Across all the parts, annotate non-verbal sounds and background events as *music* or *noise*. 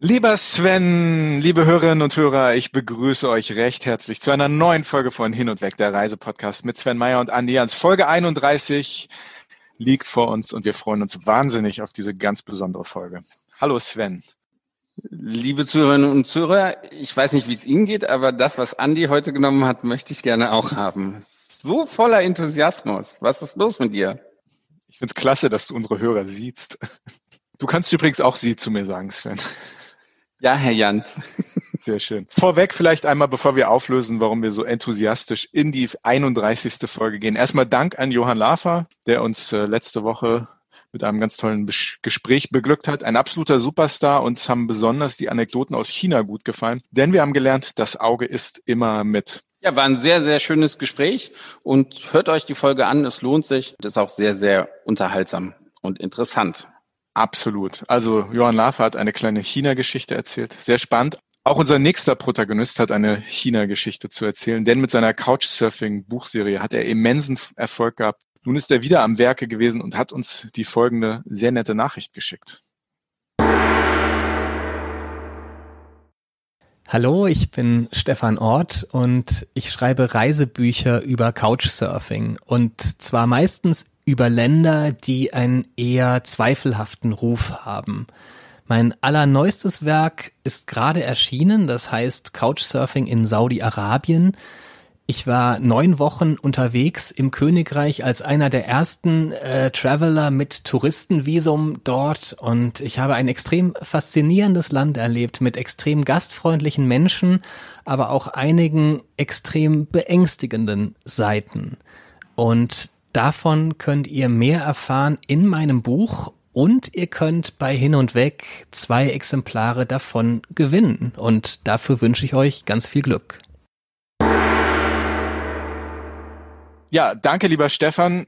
Lieber Sven, liebe Hörerinnen und Hörer, ich begrüße euch recht herzlich zu einer neuen Folge von Hin und Weg, der Reisepodcast mit Sven Meyer und Andi Jans. Folge 31 liegt vor uns und wir freuen uns wahnsinnig auf diese ganz besondere Folge. Hallo Sven. Liebe Zuhörerinnen und Zuhörer, ich weiß nicht, wie es Ihnen geht, aber das, was Andi heute genommen hat, möchte ich gerne auch haben. So voller Enthusiasmus. Was ist los mit dir? Ich finde es klasse, dass du unsere Hörer siehst. Du kannst übrigens auch sie zu mir sagen, Sven. Ja, Herr Jans. *laughs* Sehr schön. Vorweg vielleicht einmal, bevor wir auflösen, warum wir so enthusiastisch in die 31. Folge gehen. Erstmal Dank an Johann Lafer, der uns äh, letzte Woche mit einem ganz tollen Gespräch beglückt hat. Ein absoluter Superstar. Uns haben besonders die Anekdoten aus China gut gefallen, denn wir haben gelernt, das Auge ist immer mit. Ja, war ein sehr, sehr schönes Gespräch und hört euch die Folge an. Es lohnt sich. Das ist auch sehr, sehr unterhaltsam und interessant. Absolut. Also Johann Lafer hat eine kleine China-Geschichte erzählt. Sehr spannend. Auch unser nächster Protagonist hat eine China-Geschichte zu erzählen, denn mit seiner Couchsurfing-Buchserie hat er immensen Erfolg gehabt. Nun ist er wieder am Werke gewesen und hat uns die folgende sehr nette Nachricht geschickt. Hallo, ich bin Stefan Ort und ich schreibe Reisebücher über Couchsurfing und zwar meistens über Länder, die einen eher zweifelhaften Ruf haben. Mein allerneuestes Werk ist gerade erschienen, das heißt Couchsurfing in Saudi-Arabien. Ich war neun Wochen unterwegs im Königreich als einer der ersten äh, Traveler mit Touristenvisum dort und ich habe ein extrem faszinierendes Land erlebt mit extrem gastfreundlichen Menschen, aber auch einigen extrem beängstigenden Seiten. Und Davon könnt ihr mehr erfahren in meinem Buch und ihr könnt bei Hin und Weg zwei Exemplare davon gewinnen. Und dafür wünsche ich euch ganz viel Glück. Ja, danke, lieber Stefan.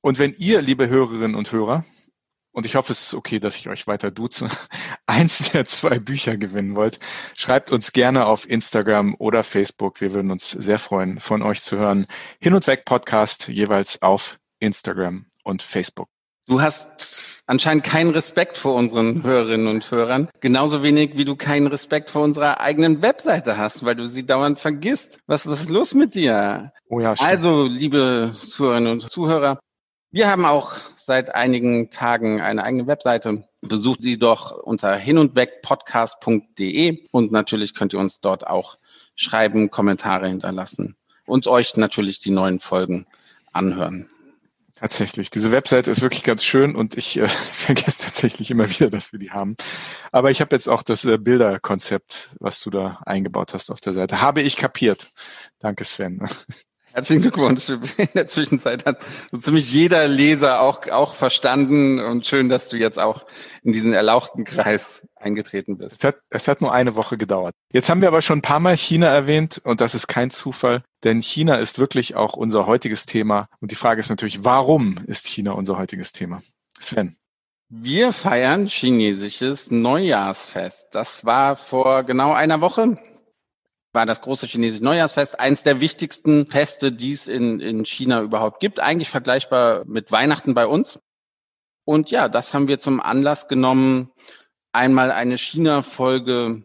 Und wenn ihr, liebe Hörerinnen und Hörer, und ich hoffe, es ist okay, dass ich euch weiter duze, *laughs* eins der zwei Bücher gewinnen wollt, schreibt uns gerne auf Instagram oder Facebook. Wir würden uns sehr freuen, von euch zu hören. Hin und weg Podcast jeweils auf Instagram und Facebook. Du hast anscheinend keinen Respekt vor unseren Hörerinnen und Hörern. Genauso wenig, wie du keinen Respekt vor unserer eigenen Webseite hast, weil du sie dauernd vergisst. Was, was ist los mit dir? Oh ja, stimmt. Also, liebe Zuhörerinnen und Zuhörer, wir haben auch seit einigen Tagen eine eigene Webseite. Besucht sie doch unter hinundwegpodcast.de und natürlich könnt ihr uns dort auch schreiben, Kommentare hinterlassen und euch natürlich die neuen Folgen anhören. Tatsächlich. Diese Webseite ist wirklich ganz schön und ich äh, *laughs* vergesse tatsächlich immer wieder, dass wir die haben. Aber ich habe jetzt auch das äh, Bilderkonzept, was du da eingebaut hast auf der Seite, habe ich kapiert. Danke, Sven. *laughs* Herzlichen Glückwunsch. In der Zwischenzeit hat so ziemlich jeder Leser auch, auch verstanden und schön, dass du jetzt auch in diesen erlauchten Kreis eingetreten bist. Es hat, es hat nur eine Woche gedauert. Jetzt haben wir aber schon ein paar Mal China erwähnt und das ist kein Zufall, denn China ist wirklich auch unser heutiges Thema. Und die Frage ist natürlich, warum ist China unser heutiges Thema? Sven. Wir feiern chinesisches Neujahrsfest. Das war vor genau einer Woche war das große chinesische Neujahrsfest, eins der wichtigsten Feste, die es in, in China überhaupt gibt, eigentlich vergleichbar mit Weihnachten bei uns. Und ja, das haben wir zum Anlass genommen, einmal eine China-Folge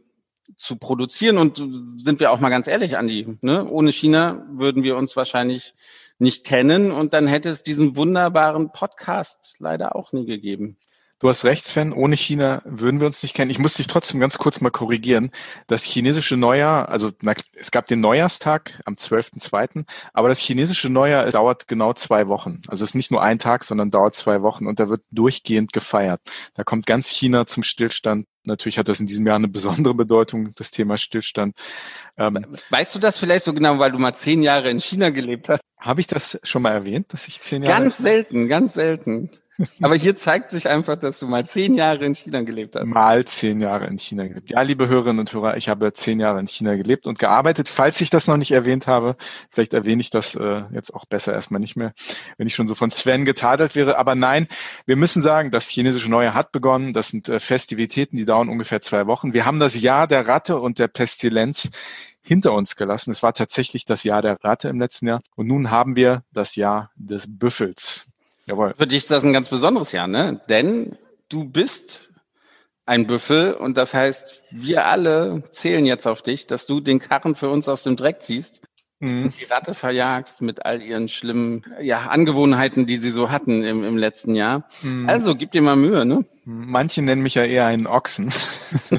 zu produzieren. Und sind wir auch mal ganz ehrlich, Andi, ne? ohne China würden wir uns wahrscheinlich nicht kennen und dann hätte es diesen wunderbaren Podcast leider auch nie gegeben. Du hast recht, Sven. Ohne China würden wir uns nicht kennen. Ich muss dich trotzdem ganz kurz mal korrigieren. Das chinesische Neujahr, also na, es gab den Neujahrstag am 12.02., aber das chinesische Neujahr dauert genau zwei Wochen. Also es ist nicht nur ein Tag, sondern dauert zwei Wochen und da wird durchgehend gefeiert. Da kommt ganz China zum Stillstand. Natürlich hat das in diesem Jahr eine besondere Bedeutung, das Thema Stillstand. Ähm, weißt du das vielleicht so genau, weil du mal zehn Jahre in China gelebt hast? Habe ich das schon mal erwähnt, dass ich zehn Jahre? Ganz selten, ganz selten. Aber hier zeigt sich einfach, dass du mal zehn Jahre in China gelebt hast. Mal zehn Jahre in China gelebt. Ja, liebe Hörerinnen und Hörer, ich habe zehn Jahre in China gelebt und gearbeitet. Falls ich das noch nicht erwähnt habe, vielleicht erwähne ich das äh, jetzt auch besser erstmal nicht mehr, wenn ich schon so von Sven getadelt wäre. Aber nein, wir müssen sagen, das chinesische Neujahr hat begonnen. Das sind äh, Festivitäten, die dauern ungefähr zwei Wochen. Wir haben das Jahr der Ratte und der Pestilenz hinter uns gelassen. Es war tatsächlich das Jahr der Ratte im letzten Jahr. Und nun haben wir das Jahr des Büffels. Jawohl. Für dich ist das ein ganz besonderes Jahr, ne? Denn du bist ein Büffel. Und das heißt, wir alle zählen jetzt auf dich, dass du den Karren für uns aus dem Dreck ziehst mhm. und die Ratte verjagst mit all ihren schlimmen ja, Angewohnheiten, die sie so hatten im, im letzten Jahr. Mhm. Also gib dir mal Mühe, ne? Manche nennen mich ja eher einen Ochsen.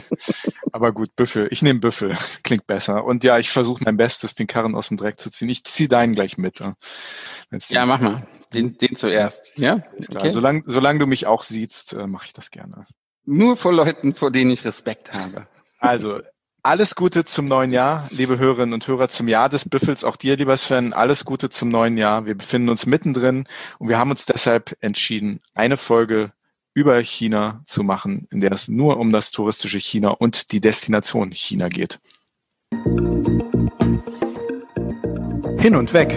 *laughs* Aber gut, Büffel. Ich nehme Büffel. Klingt besser. Und ja, ich versuche mein Bestes, den Karren aus dem Dreck zu ziehen. Ich ziehe deinen gleich mit. Ja, mach mal. Den, den zuerst. Ja, ist klar. Okay. Solange, solange du mich auch siehst, äh, mache ich das gerne. Nur vor Leuten, vor denen ich Respekt habe. Also, alles Gute zum neuen Jahr, liebe Hörerinnen und Hörer, zum Jahr des Büffels. Auch dir, lieber Sven, alles Gute zum neuen Jahr. Wir befinden uns mittendrin und wir haben uns deshalb entschieden, eine Folge über China zu machen, in der es nur um das touristische China und die Destination China geht. Hin und weg.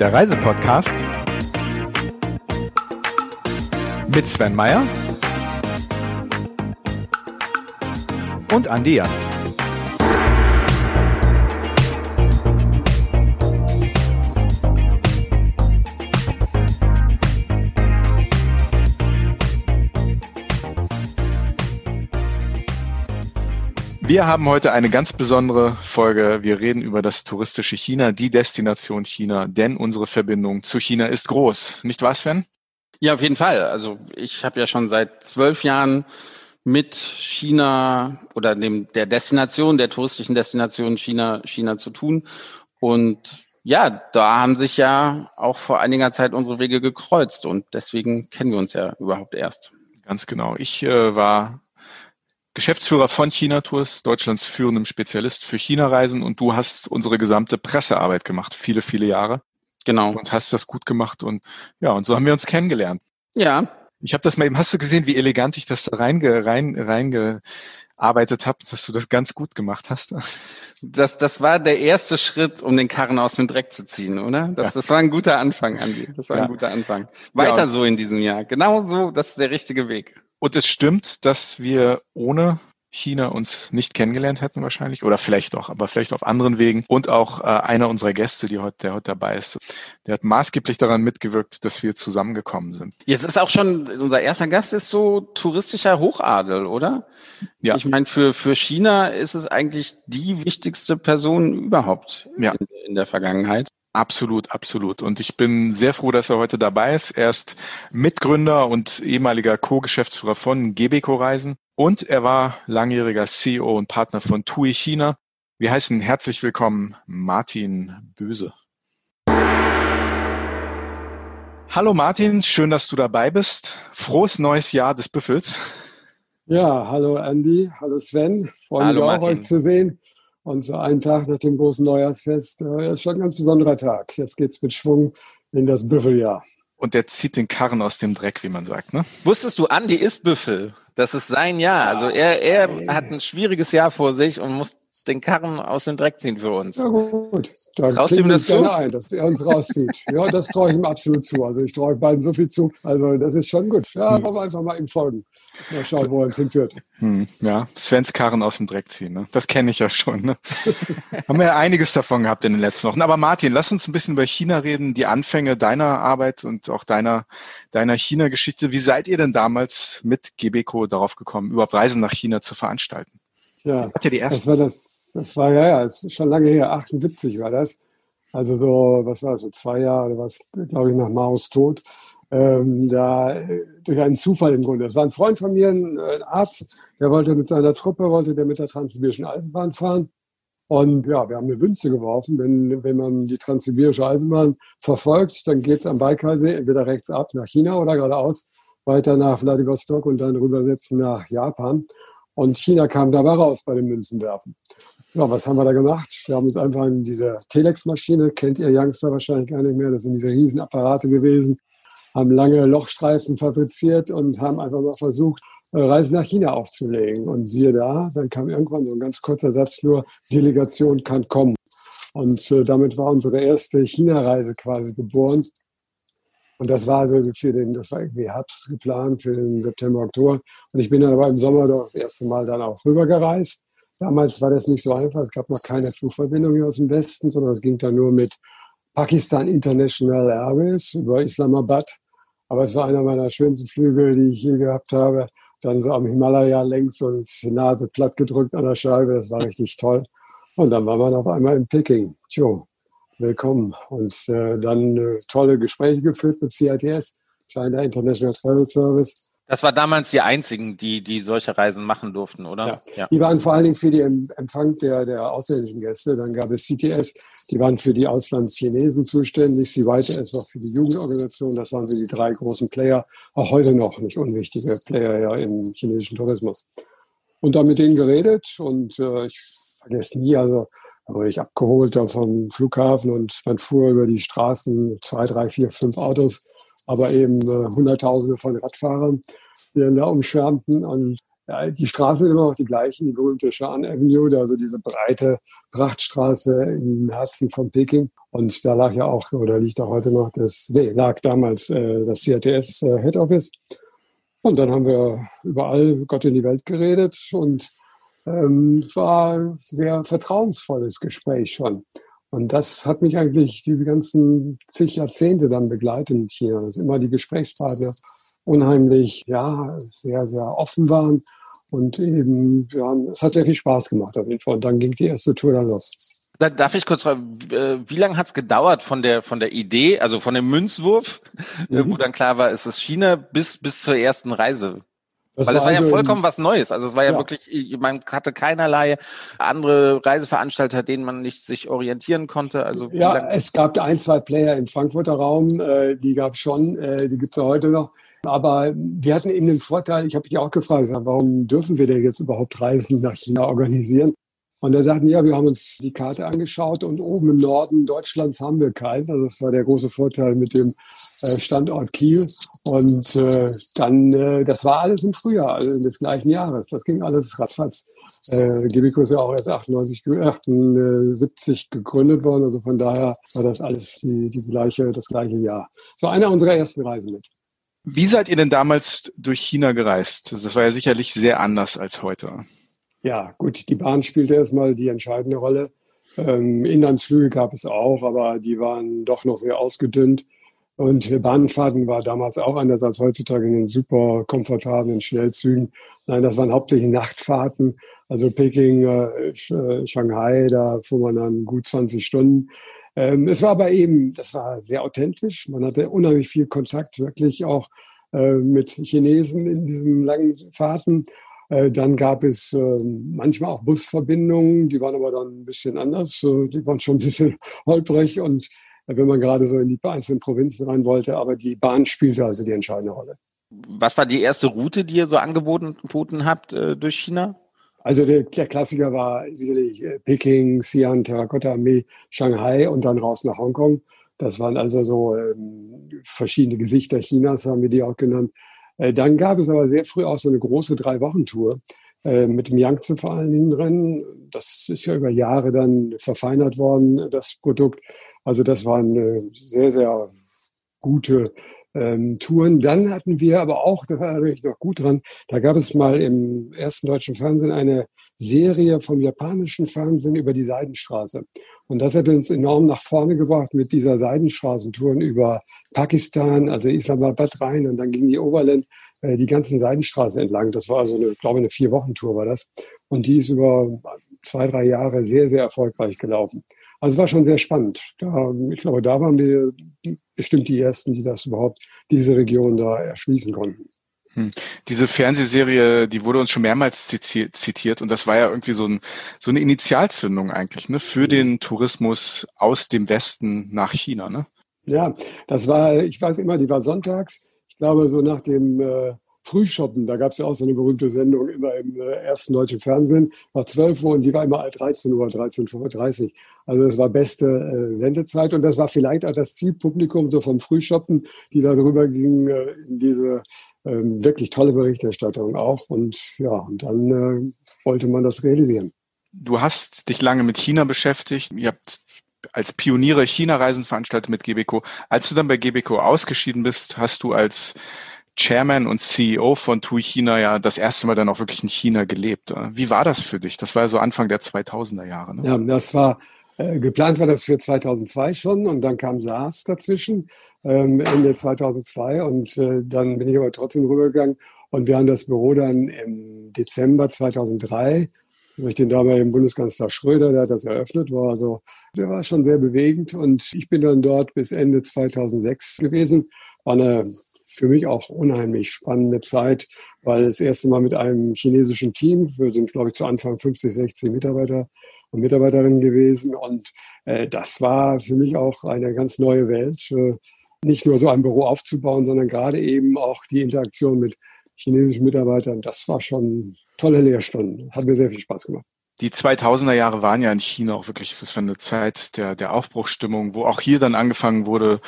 Der Reisepodcast mit Sven Meyer und Andi Jans. Wir haben heute eine ganz besondere Folge. Wir reden über das touristische China, die Destination China, denn unsere Verbindung zu China ist groß. Nicht wahr, Sven? Ja, auf jeden Fall. Also ich habe ja schon seit zwölf Jahren mit China oder dem, der Destination, der touristischen Destination China, China zu tun. Und ja, da haben sich ja auch vor einiger Zeit unsere Wege gekreuzt und deswegen kennen wir uns ja überhaupt erst. Ganz genau. Ich äh, war Geschäftsführer von China Tours, Deutschlands führendem Spezialist für China-Reisen und du hast unsere gesamte Pressearbeit gemacht, viele, viele Jahre. Genau. Und hast das gut gemacht und ja, und so haben wir uns kennengelernt. Ja, ich habe das mal eben, hast du gesehen, wie elegant ich das da reinge, rein, reingearbeitet habe, dass du das ganz gut gemacht hast? *laughs* Das, das war der erste Schritt, um den Karren aus dem Dreck zu ziehen, oder? Das, ja. das war ein guter Anfang, Andi. Das war ja. ein guter Anfang. Weiter ja. so in diesem Jahr. Genau so, das ist der richtige Weg. Und es stimmt, dass wir ohne China uns nicht kennengelernt hätten wahrscheinlich oder vielleicht auch, aber vielleicht auf anderen Wegen. Und auch äh, einer unserer Gäste, die heute, der heute dabei ist, der hat maßgeblich daran mitgewirkt, dass wir zusammengekommen sind. Jetzt ist auch schon, unser erster Gast ist so touristischer Hochadel, oder? Ja. Ich meine, für, für China ist es eigentlich die wichtigste Person überhaupt ja. in, in der Vergangenheit. Absolut, absolut. Und ich bin sehr froh, dass er heute dabei ist. Er ist Mitgründer und ehemaliger Co-Geschäftsführer von Gebeco Reisen und er war langjähriger CEO und Partner von TUI China. Wir heißen herzlich willkommen Martin Böse. Hallo Martin, schön, dass du dabei bist. Frohes neues Jahr des Büffels. Ja, hallo Andy, hallo Sven. Freue mich auch, euch zu sehen. Und so einen Tag nach dem großen Neujahrsfest äh, ist schon ein ganz besonderer Tag. Jetzt geht's mit Schwung in das Büffeljahr. Und der zieht den Karren aus dem Dreck, wie man sagt. Ne? Wusstest du, Andi ist Büffel? Das ist sein Jahr. Also er, er hat ein schwieriges Jahr vor sich und muss den Karren aus dem Dreck ziehen für uns. Ja gut, dann traust ihm das zu? Ein, dass er uns rauszieht. *laughs* ja, das traue ich ihm absolut zu. Also ich traue beiden so viel zu. Also das ist schon gut. Ja, hm. wollen wir einfach mal ihm folgen. Mal schauen, wo er uns hinführt. Hm, ja, Svens Karren aus dem Dreck ziehen. Ne? Das kenne ich ja schon. Ne? *laughs* Haben wir ja einiges davon gehabt in den letzten Wochen. Aber Martin, lass uns ein bisschen über China reden, die Anfänge deiner Arbeit und auch deiner, deiner China-Geschichte. Wie seid ihr denn damals mit Gebeco darauf gekommen, überhaupt Reisen nach China zu veranstalten? Ja, ja die das war das, das war ja, ja, ist schon lange her, 78 war das. Also so, was war das, so zwei Jahre, was, glaube ich, nach Maos Tod. Ähm, da durch einen Zufall im Grunde. Das war ein Freund von mir, ein, ein Arzt, der wollte mit seiner Truppe, wollte der mit der Transsibirischen Eisenbahn fahren. Und ja, wir haben eine Wünze geworfen, wenn, wenn man die Transsibirische Eisenbahn verfolgt, dann geht es am Baikalsee entweder rechts ab nach China oder geradeaus weiter nach Vladivostok und dann rübersetzen nach Japan. Und China kam dabei raus bei den Münzenwerfen. Ja, was haben wir da gemacht? Wir haben uns einfach in diese Telex-Maschine, kennt ihr Youngster wahrscheinlich gar nicht mehr, das sind diese Riesenapparate gewesen, haben lange Lochstreifen fabriziert und haben einfach mal versucht, äh, Reisen nach China aufzulegen. Und siehe da, dann kam irgendwann so ein ganz kurzer Satz nur, Delegation kann kommen. Und äh, damit war unsere erste China-Reise quasi geboren. Und das war also für den, das war irgendwie Herbst geplant für den September, Oktober. Und ich bin dann aber im Sommer doch das erste Mal dann auch rübergereist. Damals war das nicht so einfach. Es gab noch keine Flugverbindung aus dem Westen, sondern es ging dann nur mit Pakistan International Airways über Islamabad Aber es war einer meiner schönsten Flüge, die ich je gehabt habe. Dann so am Himalaya längs und Nase platt gedrückt an der Scheibe. Das war richtig toll. Und dann war man auf einmal in Peking. Tjo, willkommen. Und äh, dann äh, tolle Gespräche geführt mit CITS, China International Travel Service. Das war damals die einzigen, die, die solche Reisen machen durften, oder? Ja. ja. Die waren vor allen Dingen für den Empfang der, der ausländischen Gäste. Dann gab es CTS, die waren für die Auslandschinesen zuständig. CYTS war für die Jugendorganisation. Das waren so die drei großen Player. Auch heute noch nicht unwichtige Player ja im chinesischen Tourismus. Und dann mit denen geredet und äh, ich vergesse nie, also aber ich abgeholt da vom Flughafen und man fuhr über die Straßen, zwei, drei, vier, fünf Autos aber eben äh, Hunderttausende von Radfahrern, die dann da umschwärmten. Und ja, die Straßen sind immer noch die gleichen, die berühmte Shan Avenue, also diese breite Prachtstraße im Herzen von Peking. Und da lag ja auch, oder liegt auch heute noch, das, nee, lag damals äh, das CRTS äh, Head Office. Und dann haben wir überall Gott in die Welt geredet und ähm, war ein sehr vertrauensvolles Gespräch schon. Und das hat mich eigentlich die ganzen zig Jahrzehnte dann begleitet China, dass immer die Gesprächspartner unheimlich, ja, sehr, sehr offen waren. Und eben, ja, es hat sehr viel Spaß gemacht auf jeden Fall. Und dann ging die erste Tour dann los. Darf ich kurz fragen, äh, wie lange hat es gedauert von der, von der Idee, also von dem Münzwurf, *laughs* mhm. wo dann klar war, es ist China, bis, bis zur ersten Reise? Das Weil es war, also ja vollkommen was Neues. Also es war ja, ja, wirklich, man hatte keinerlei andere Reiseveranstalter, denen man nicht sich orientieren konnte. Also ja, es gab ein, zwei Player im Frankfurter Raum, äh, die gab es schon, äh, die gibt es ja heute noch. Aber wir hatten eben den Vorteil, ich habe mich auch gefragt, warum dürfen wir denn jetzt überhaupt Reisen nach China organisieren? Und da sagten, ja, wir haben uns die Karte angeschaut und oben im Norden Deutschlands haben wir keinen. Also das war der große Vorteil mit dem äh, Standort Kiel. Und äh, dann, äh, das war alles im Frühjahr, also des gleichen Jahres. Das ging alles ratzfatz. Äh, Gibico ist ja auch erst 98, 78 gegründet worden. Also von daher war das alles die, die gleiche, das gleiche Jahr. So einer unserer ersten Reisen mit. Wie seid ihr denn damals durch China gereist? Das war ja sicherlich sehr anders als heute. Ja, gut, die Bahn spielte erstmal die entscheidende Rolle. Ähm, Inlandsflüge gab es auch, aber die waren doch noch sehr ausgedünnt. Und Bahnfahrten war damals auch anders als heutzutage in den super komfortablen Schnellzügen. Nein, das waren hauptsächlich Nachtfahrten. Also Peking, äh, äh Shanghai, da fuhr man dann gut 20 Stunden. Ähm, es war aber eben, das war sehr authentisch. Man hatte unheimlich viel Kontakt, wirklich auch äh, mit Chinesen in diesen langen Fahrten. Äh, dann gab es ähm, manchmal auch Busverbindungen, die waren aber dann ein bisschen anders. Die waren schon ein bisschen *laughs* holprig und äh, wenn man gerade so in die einzelnen Provinzen rein wollte, aber die Bahn spielte also die entscheidende Rolle. Was war die erste Route, die ihr so angeboten habt äh, durch China? Also der, der, Klassiker war sicherlich Peking, Xi'an, Terracotta Armee, Shanghai und dann raus nach Hongkong. Das waren also so ähm, verschiedene Gesichter Chinas, haben wir die auch genannt. Äh, dann gab es aber sehr früh auch so eine große Drei-Wochen-Tour äh, mit dem Yangtze vor allen Dingen drin. Das ist ja über Jahre dann verfeinert worden, das Produkt. Also das war eine sehr, sehr gute ähm, Touren. Dann hatten wir aber auch, da erinnere ich noch gut dran, da gab es mal im ersten deutschen Fernsehen eine Serie vom japanischen Fernsehen über die Seidenstraße. Und das hat uns enorm nach vorne gebracht mit dieser Seidenstraßentouren über Pakistan, also Islamabad rein und dann ging die Oberland äh, die ganzen Seidenstraßen entlang. Das war also, eine, glaube ich, eine Vier-Wochen-Tour war das. Und die ist über zwei, drei Jahre sehr, sehr erfolgreich gelaufen. Also es war schon sehr spannend. Da, ich glaube, da waren wir bestimmt die Ersten, die das überhaupt, diese Region da erschließen konnten. Hm. Diese Fernsehserie, die wurde uns schon mehrmals zitiert und das war ja irgendwie so, ein, so eine Initialzündung eigentlich ne, für mhm. den Tourismus aus dem Westen nach China. Ne? Ja, das war, ich weiß immer, die war sonntags. Ich glaube, so nach dem äh, Frühshoppen, da gab es ja auch so eine berühmte Sendung immer im äh, ersten deutschen Fernsehen, war 12 Uhr und die war immer 13 Uhr, 13.30 Uhr. Also das war beste äh, Sendezeit und das war vielleicht auch das Zielpublikum so vom Frühshoppen, die da drüber gingen äh, in diese ähm, wirklich tolle Berichterstattung auch. Und ja, und dann äh, wollte man das realisieren. Du hast dich lange mit China beschäftigt. Ihr habt als Pioniere China-Reisen veranstaltet mit GBCO. Als du dann bei GBCO ausgeschieden bist, hast du als Chairman und CEO von TUI China ja das erste Mal dann auch wirklich in China gelebt. Wie war das für dich? Das war so Anfang der 2000er Jahre. Ne? Ja, das war Äh, geplant war das für 2002 schon und dann kam SARS dazwischen, ähm, Ende 2002 und äh, dann bin ich aber trotzdem rübergegangen und wir haben das Büro dann im Dezember 2003 durch den damaligen Bundeskanzler Schröder, der hat das eröffnet, war also, der war schon sehr bewegend und ich bin dann dort bis Ende 2006 gewesen. War eine für mich auch unheimlich spannende Zeit, weil das erste Mal mit einem chinesischen Team, wir sind glaube ich zu Anfang 50, 60 Mitarbeiter, und Mitarbeiterin gewesen. Und äh, das war für mich auch eine ganz neue Welt. Äh, nicht nur so ein Büro aufzubauen, sondern gerade eben auch die Interaktion mit chinesischen Mitarbeitern. Das war schon tolle Lehrstunden. Hat mir sehr viel Spaß gemacht die 2000er Jahre waren ja in China auch wirklich, das war eine Zeit der, der Aufbruchsstimmung, wo auch hier dann angefangen wurde,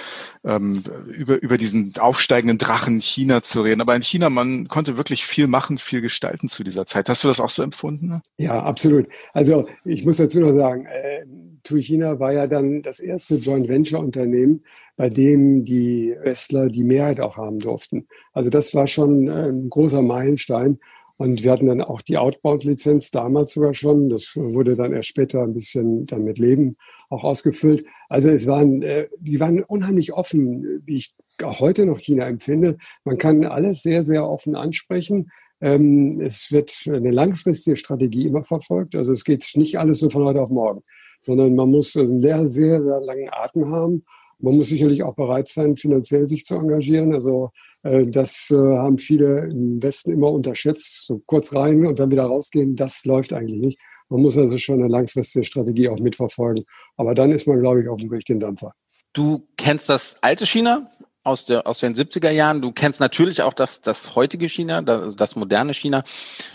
ähm, über, über diesen aufsteigenden Drachen China zu reden. Aber in China, man konnte wirklich viel machen, viel gestalten zu dieser Zeit. Hast du das auch so empfunden? Ja, absolut. Also ich muss dazu noch sagen, äh, TUI China war ja dann das erste Joint Venture Unternehmen, bei dem die Westler die Mehrheit auch haben durften. Also das war schon ein großer Meilenstein. Und wir hatten dann auch die Outbound-Lizenz damals sogar schon. Das wurde dann erst später ein bisschen dann mit Leben auch ausgefüllt. Also es waren, äh, die waren unheimlich offen, wie ich auch heute noch China empfinde. Man kann alles sehr, sehr offen ansprechen. Ähm, es wird eine langfristige Strategie immer verfolgt. Also es geht nicht alles so von heute auf morgen, sondern man muss einen sehr, sehr, sehr langen Atem haben man muss sicherlich auch bereit sein, finanziell sich zu engagieren. Also äh, das äh, haben viele im Westen immer unterschätzt. So kurz rein und dann wieder rausgehen, das läuft eigentlich nicht. Man muss also schon eine langfristige Strategie auch mitverfolgen. Aber dann ist man, glaube ich, auf dem richtigen Dampfer. Du kennst das alte China aus, der, aus den 70er Jahren. Du kennst natürlich auch das, das heutige China, das, das moderne China.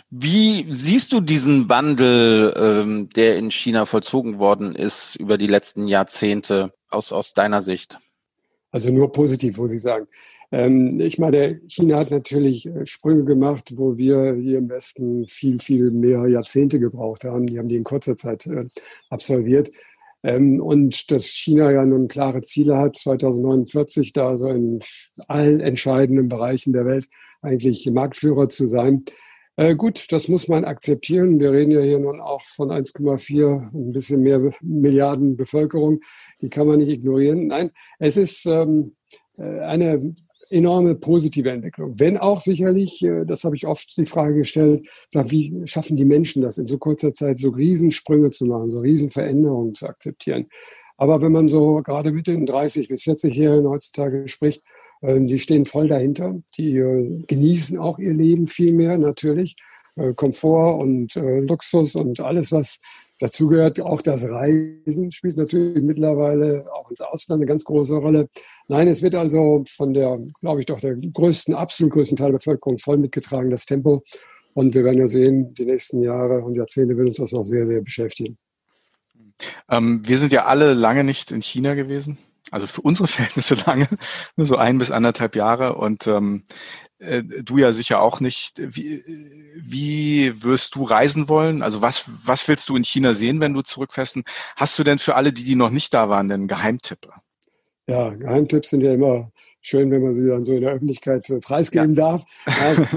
Wie siehst du diesen Wandel, ähm, der in China vollzogen worden ist über die letzten Jahrzehnte aus, aus deiner Sicht? Also nur positiv, muss ich sagen. Ähm, ich meine, China hat natürlich äh, Sprünge gemacht, wo wir hier im Westen viel, viel mehr Jahrzehnte gebraucht haben. Die haben die in kurzer Zeit äh, absolviert. Ähm, und dass China ja nun klare Ziele hat, 2049 da so in allen entscheidenden Bereichen der Welt eigentlich Marktführer zu sein. Äh, gut, das muss man akzeptieren. Wir reden ja hier nun auch von 1,4, ein bisschen mehr Milliarden Bevölkerung. Die kann man nicht ignorieren. Nein, es ist ähm, äh, eine enorme positive Entwicklung. Wenn auch sicherlich, äh, das habe ich oft die Frage gestellt, wie schaffen die Menschen das in so kurzer Zeit so Riesensprünge zu machen, so Riesenveränderungen zu akzeptieren. Aber wenn man so gerade mit den 30 bis 40-Jährigen heutzutage spricht, die stehen voll dahinter. Die äh, genießen auch ihr Leben viel mehr natürlich. Komfort und Luxus und alles, was dazugehört. Auch das Reisen spielt natürlich mittlerweile auch ins Ausland eine ganz große Rolle. Nein, es wird also von der, glaube ich, doch der größten, absolut größten Teil der Bevölkerung voll mitgetragen, das Tempo. Und wir werden ja sehen, die nächsten Jahre und Jahrzehnte wird uns das noch sehr, sehr beschäftigen. Ähm, wir sind ja alle lange nicht in China gewesen also für unsere *laughs* Verhältnisse lange, so ein bis anderthalb Jahre. Und ähm, äh, du ja sicher auch nicht. Wie, wie wirst du reisen wollen? Also was, was willst du in China sehen, wenn du zurückfährst? Hast du denn für alle, die, die noch nicht da waren, denn Geheimtipp? Ja, Geheimtipps sind ja immer schön, wenn man sie dann so in der Öffentlichkeit äh, preisgeben ja. darf.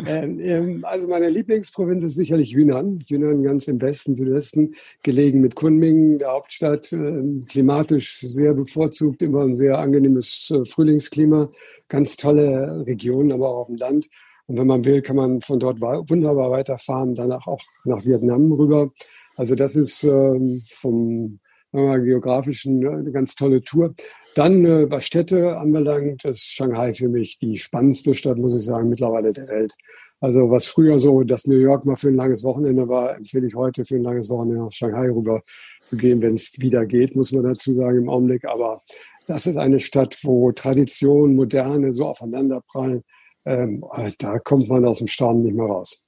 Ähm, ähm, also meine Lieblingsprovinz ist sicherlich Yunnan. Yunnan ganz im Westen, Südwesten, gelegen mit Kunming, der Hauptstadt, ähm, klimatisch sehr bevorzugt, immer ein sehr angenehmes äh, Frühlingsklima, ganz tolle Region, aber auch auf dem Land. Und wenn man will, kann man von dort wunderbar weiterfahren, danach auch nach Vietnam rüber. Also das ist vom geografischen eine ganz tolle Tour. Dann, äh, was Städte anbelangt, ist Shanghai für mich die spannendste Stadt, muss ich sagen, mittlerweile der Welt. Also was früher so, dass New York mal für ein langes Wochenende war, empfehle ich heute für ein langes Wochenende nach Shanghai rüber zu gehen, wenn es wieder geht, muss man dazu sagen im Augenblick. Aber das ist eine Stadt, wo Tradition, Moderne so aufeinanderprallen. Ähm, da kommt man aus dem Staunen nicht mehr raus.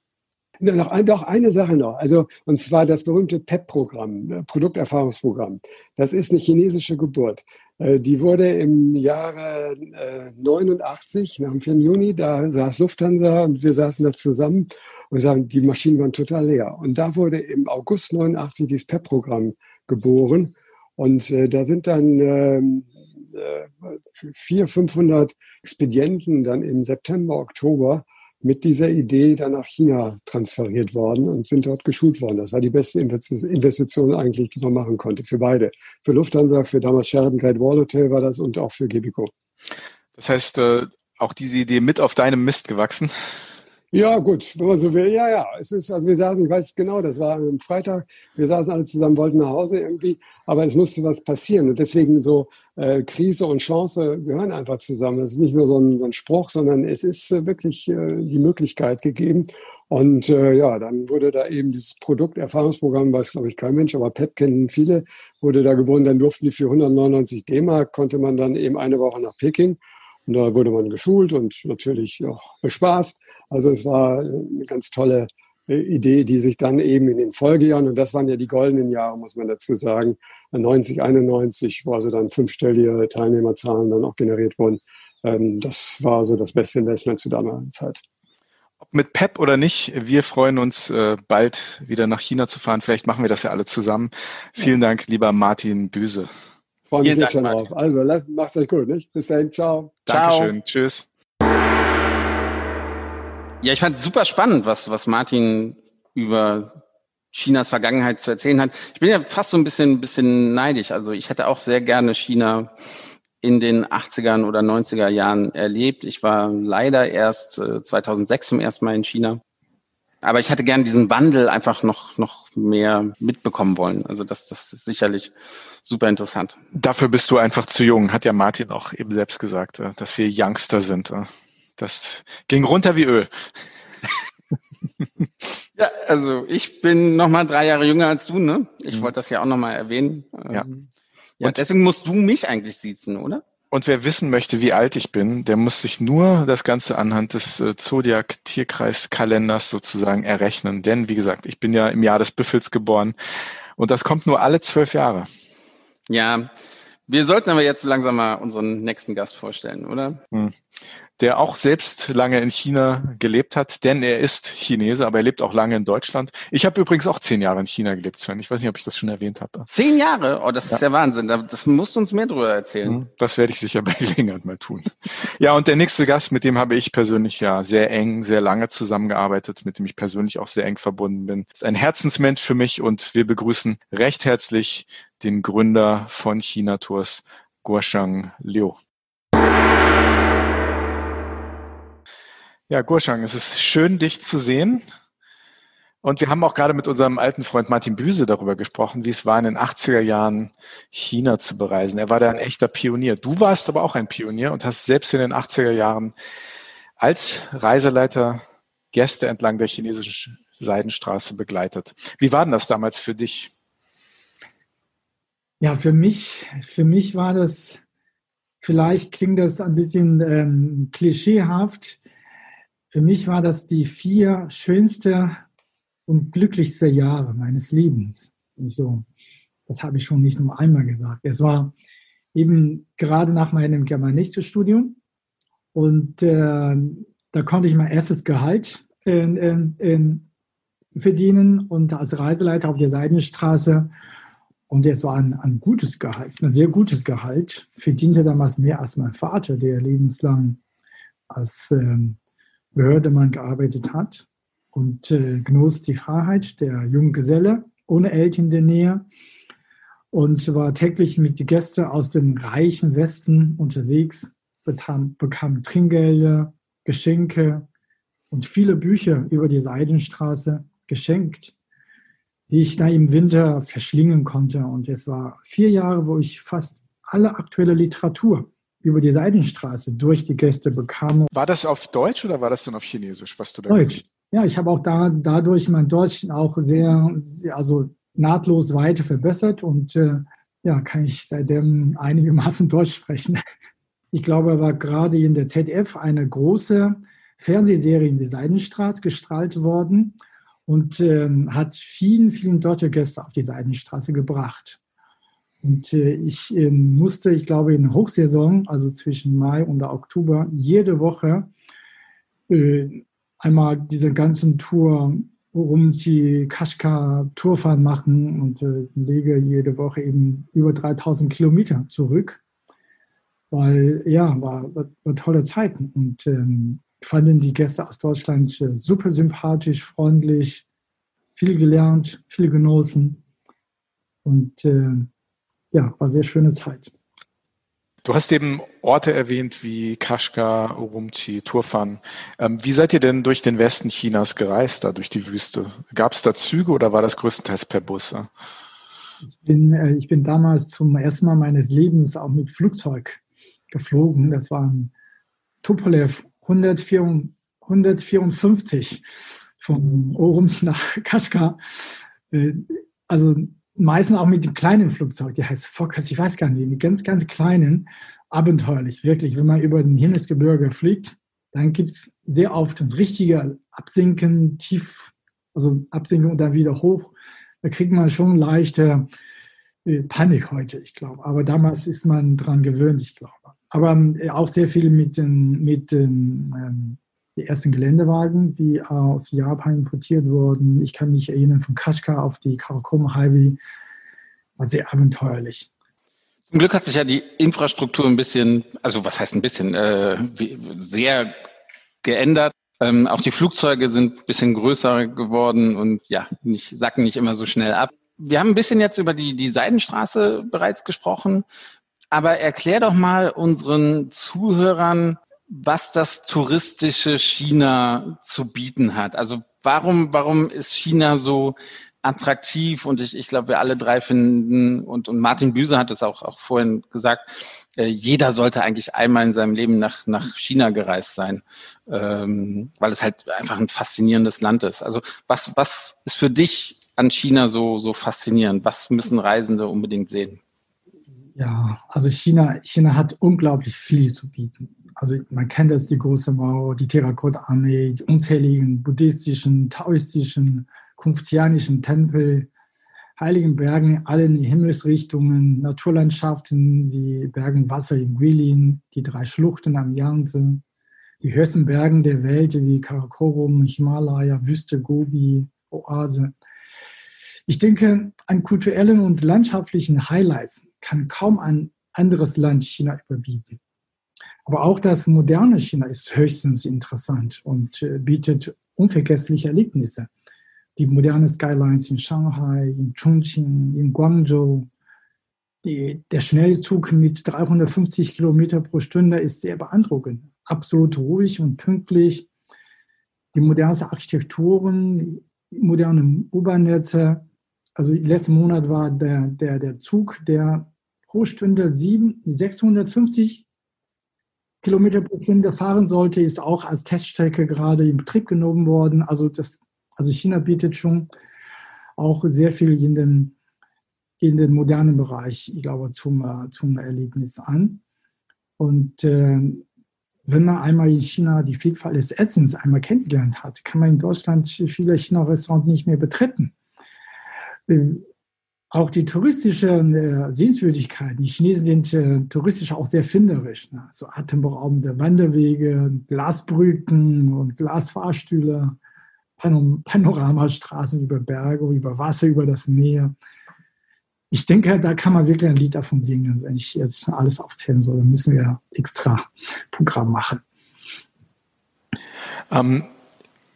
Noch, ein, doch eine Sache noch, also und zwar das berühmte PEP-Programm, äh, Produkterfahrungsprogramm. Das ist eine chinesische Geburt. Äh, die wurde im Jahre 89, nach dem 4. Juni, da saß Lufthansa und wir saßen da zusammen und sagen, die Maschinen waren total leer. Und da wurde im August 89 dieses PEP-Programm geboren. Und äh, da sind dann ähm, äh, 400, 500 Expedienten dann im September, Oktober mit dieser Idee dann nach China transferiert worden und sind dort geschult worden. Das war die beste Investition eigentlich, die man machen konnte für beide. Für Lufthansa, für damals Sheraton Great Wall Hotel war das und auch für Gebico. Das heißt, äh, auch diese Idee mit auf deinem Mist gewachsen? Ja, gut, wenn man so will. Ja, ja. Es ist, also wir saßen, ich weiß genau, das war am Freitag. Wir saßen alle zusammen, wollten nach Hause irgendwie, aber es musste was passieren. Und deswegen so äh, Krise und Chance gehören einfach zusammen. Das ist nicht nur so ein, so ein Spruch, sondern es ist äh, wirklich äh, die Möglichkeit gegeben. Und äh, ja, dann wurde da eben dieses Produkterfahrungsprogramm, weiß glaube ich kein Mensch, aber PEP kennen viele, wurde da geboren. Dann durften die für 199 D-Mark, konnte man dann eben eine Woche nach Peking. Und da wurde man geschult und natürlich auch bespaßt. Also es war eine ganz tolle äh, Idee, die sich dann eben in den Folgejahren, und das waren ja die goldenen Jahre, muss man dazu sagen, 90, 91, wo also dann fünfstellige Teilnehmerzahlen dann auch generiert wurden. Ähm, das war so das beste Investment zu damaligen Zeit. Ob mit PEP oder nicht, wir freuen uns, äh, bald wieder nach China zu fahren. Vielleicht machen wir das ja alle zusammen. Vielen Dank, lieber Martin Büse. Freue mich jetzt schon drauf. Also, macht's euch gut. Nicht? Bis dahin, ciao. Dankeschön. Ciao. Tschüss. Ja, ich fand es super spannend, was, was Martin über Chinas Vergangenheit zu erzählen hat. Ich bin ja fast so ein bisschen, bisschen neidisch. Also ich hätte auch sehr gerne China in den 80ern oder 90er Jahren erlebt. Ich war leider erst 2006 äh, zum ersten Mal in China. Aber ich hätte gerne diesen Wandel einfach noch, noch mehr mitbekommen wollen. Also das, das ist sicherlich super interessant. Dafür bist du einfach zu jung, hat ja Martin auch eben selbst gesagt, äh, dass wir Youngster sind. Äh. Das ging runter wie Öl. *laughs* ja, also ich bin noch mal drei Jahre jünger als du, ne? Ich mhm. wollte das ja auch noch mal erwähnen. Ja. Ähm, ja, und deswegen musst du mich eigentlich siezen, oder? Und wer wissen möchte, wie alt ich bin, der muss sich nur das Ganze anhand des äh, Zodiac-Tierkreiskalenders sozusagen errechnen. Denn, wie gesagt, ich bin ja im Jahr des Büffels geboren und das kommt nur alle zwölf Jahre. Ja, wir sollten aber jetzt langsam mal unseren nächsten Gast vorstellen, oder? Hm der auch selbst lange in China gelebt hat, denn er ist Chinese, aber er lebt auch lange in Deutschland. Ich habe übrigens auch zehn Jahre in China gelebt, Sven. Ich weiß nicht, ob ich das schon erwähnt habe. Zehn Jahre? Oh, das ja. ist ja Wahnsinn. Das musst du uns mehr darüber erzählen. Hm, das werde ich sicher bei *laughs* Gelegenheit mal tun. Ja, und der nächste Gast, mit dem habe ich persönlich ja sehr eng, sehr lange zusammengearbeitet, mit dem ich persönlich auch sehr eng verbunden bin. Ist ein Herzensmensch für mich und wir begrüßen recht herzlich den Gründer von China Tours, Guoshang Liu. Ja, Gurshang, es ist schön, dich zu sehen. Und wir haben auch gerade mit unserem alten Freund Martin Büse darüber gesprochen, wie es war, in den 80er Jahren China zu bereisen. Er war da ein echter Pionier. Du warst aber auch ein Pionier und hast selbst in den 80er Jahren als Reiseleiter Gäste entlang der chinesischen Seidenstraße begleitet. Wie war denn das damals für dich? Ja, für mich, für mich war das, vielleicht klingt das ein bisschen ähm, klischeehaft, für mich war das die vier schönste und glücklichste Jahre meines Lebens. So, das habe ich schon nicht nur einmal gesagt. Es war eben gerade nach meinem Germanistikstudium und äh, da konnte ich mein erstes Gehalt in, in, in verdienen und als Reiseleiter auf der Seidenstraße und es war ein, ein gutes Gehalt, ein sehr gutes Gehalt, verdiente damals mehr als mein Vater, der lebenslang als ähm, Behördemann gearbeitet hat und äh, genoss die Freiheit der jungen Geselle ohne Eltern in der Nähe und war täglich mit den Gästen aus dem reichen Westen unterwegs, bekam, bekam Trinkgelder, Geschenke und viele Bücher über die Seidenstraße geschenkt, die ich da im Winter verschlingen konnte. Und es war vier Jahre, wo ich fast alle aktuelle Literatur über die Seidenstraße durch die Gäste bekam. War das auf Deutsch oder war das dann auf Chinesisch, was du da Deutsch. Ja, ich habe auch da dadurch mein Deutsch auch sehr, also nahtlos weiter verbessert und äh, ja, kann ich seitdem einigermaßen Deutsch sprechen. Ich glaube, er war gerade in der ZDF eine große Fernsehserie in die Seidenstraße gestrahlt worden und äh, hat vielen, vielen deutsche Gäste auf die Seidenstraße gebracht. Und äh, ich äh, musste, ich glaube, in Hochsaison, also zwischen Mai und Oktober, jede Woche äh, einmal diese ganzen Tour um die Kaschka Tourfahrt machen und äh, lege jede Woche eben über 3000 Kilometer zurück. Weil, ja, war, war, war tolle Zeiten. Und ähm, fanden die Gäste aus Deutschland äh, super sympathisch, freundlich, viel gelernt, viel genossen. Und äh, ja, war sehr schöne Zeit. Du hast eben Orte erwähnt wie Kashgar, Urumqi, Turfan. Ähm, wie seid ihr denn durch den Westen Chinas gereist, da durch die Wüste? Gab es da Züge oder war das größtenteils per Bus? Ich bin, äh, ich bin damals zum ersten Mal meines Lebens auch mit Flugzeug geflogen. Das war ein Tupolev 154 von Orums nach Kashgar. Äh, also meistens auch mit dem kleinen Flugzeug, die heißt Fokkers, ich weiß gar nicht, die ganz, ganz kleinen, abenteuerlich, wirklich. Wenn man über den Himmelsgebirge fliegt, dann gibt es sehr oft das richtige Absinken, tief, also Absinken und dann wieder hoch. Da kriegt man schon leichte äh, Panik heute, ich glaube. Aber damals ist man dran gewöhnt, ich glaube. Aber äh, auch sehr viel mit den, mit den ähm, die ersten Geländewagen, die aus Japan importiert wurden. Ich kann mich erinnern von Kashgar auf die Karakorum Highway. War sehr abenteuerlich. Zum Glück hat sich ja die Infrastruktur ein bisschen, also was heißt ein bisschen, äh, sehr geändert. Ähm, auch die Flugzeuge sind ein bisschen größer geworden und ja, nicht, sacken nicht immer so schnell ab. Wir haben ein bisschen jetzt über die, die Seidenstraße bereits gesprochen, aber erklär doch mal unseren Zuhörern, was das touristische China zu bieten hat. Also warum, warum ist China so attraktiv? Und ich, ich glaube, wir alle drei finden, und, und Martin Büse hat es auch, auch vorhin gesagt, äh, jeder sollte eigentlich einmal in seinem Leben nach, nach China gereist sein, ähm, weil es halt einfach ein faszinierendes Land ist. Also was, was ist für dich an China so, so faszinierend? Was müssen Reisende unbedingt sehen? Ja, also China, China hat unglaublich viel zu bieten also man kennt das, die große Mauer, die Terrakotta-Armee, die unzähligen buddhistischen, taoistischen, konfuzianischen Tempel, heiligen Bergen, alle in die Himmelsrichtungen, Naturlandschaften wie Bergen Wasser in Guilin, die drei Schluchten am Yangtze, die höchsten Bergen der Welt wie Karakorum, Himalaya, Wüste Gobi, Oase. Ich denke, an kulturellen und landschaftlichen Highlights kann kaum ein anderes Land China überbieten. Aber auch das moderne China ist höchstens interessant und äh, bietet unvergessliche Erlebnisse. Die moderne Skylines in Shanghai, in Chongqing, in Guangzhou. Die, der Schnellzug mit 350 Kilometer pro Stunde ist sehr beeindruckend. Absolut ruhig und pünktlich. Die modernsten Architekturen, moderne U-Bahn-Netze. Also letzten Monat war der, der, der Zug, der pro Stunde 7, 650 Kilometer pro Stunde fahren sollte, ist auch als Teststrecke gerade in Betrieb genommen worden. Also, das, also China bietet schon auch sehr viel in den, in den modernen Bereich, ich glaube, zum, äh, zum Erlebnis an. Und äh, wenn man einmal in China die Vielfalt des Essens einmal kennengelernt hat, kann man in Deutschland viele China-Restaurants nicht mehr betreten. Auch die touristischen äh, Sehenswürdigkeiten, die Chinesen sind äh, touristisch auch sehr finderisch. Ne? So atemberaubende Wanderwege, Glasbrücken und Glasfahrstühle, Panom Panoramastraßen über Berge, über Wasser, über das Meer. Ich denke, da kann man wirklich ein Lied davon singen. Wenn ich jetzt alles aufzählen soll, dann müssen wir extra Programm machen. Ähm,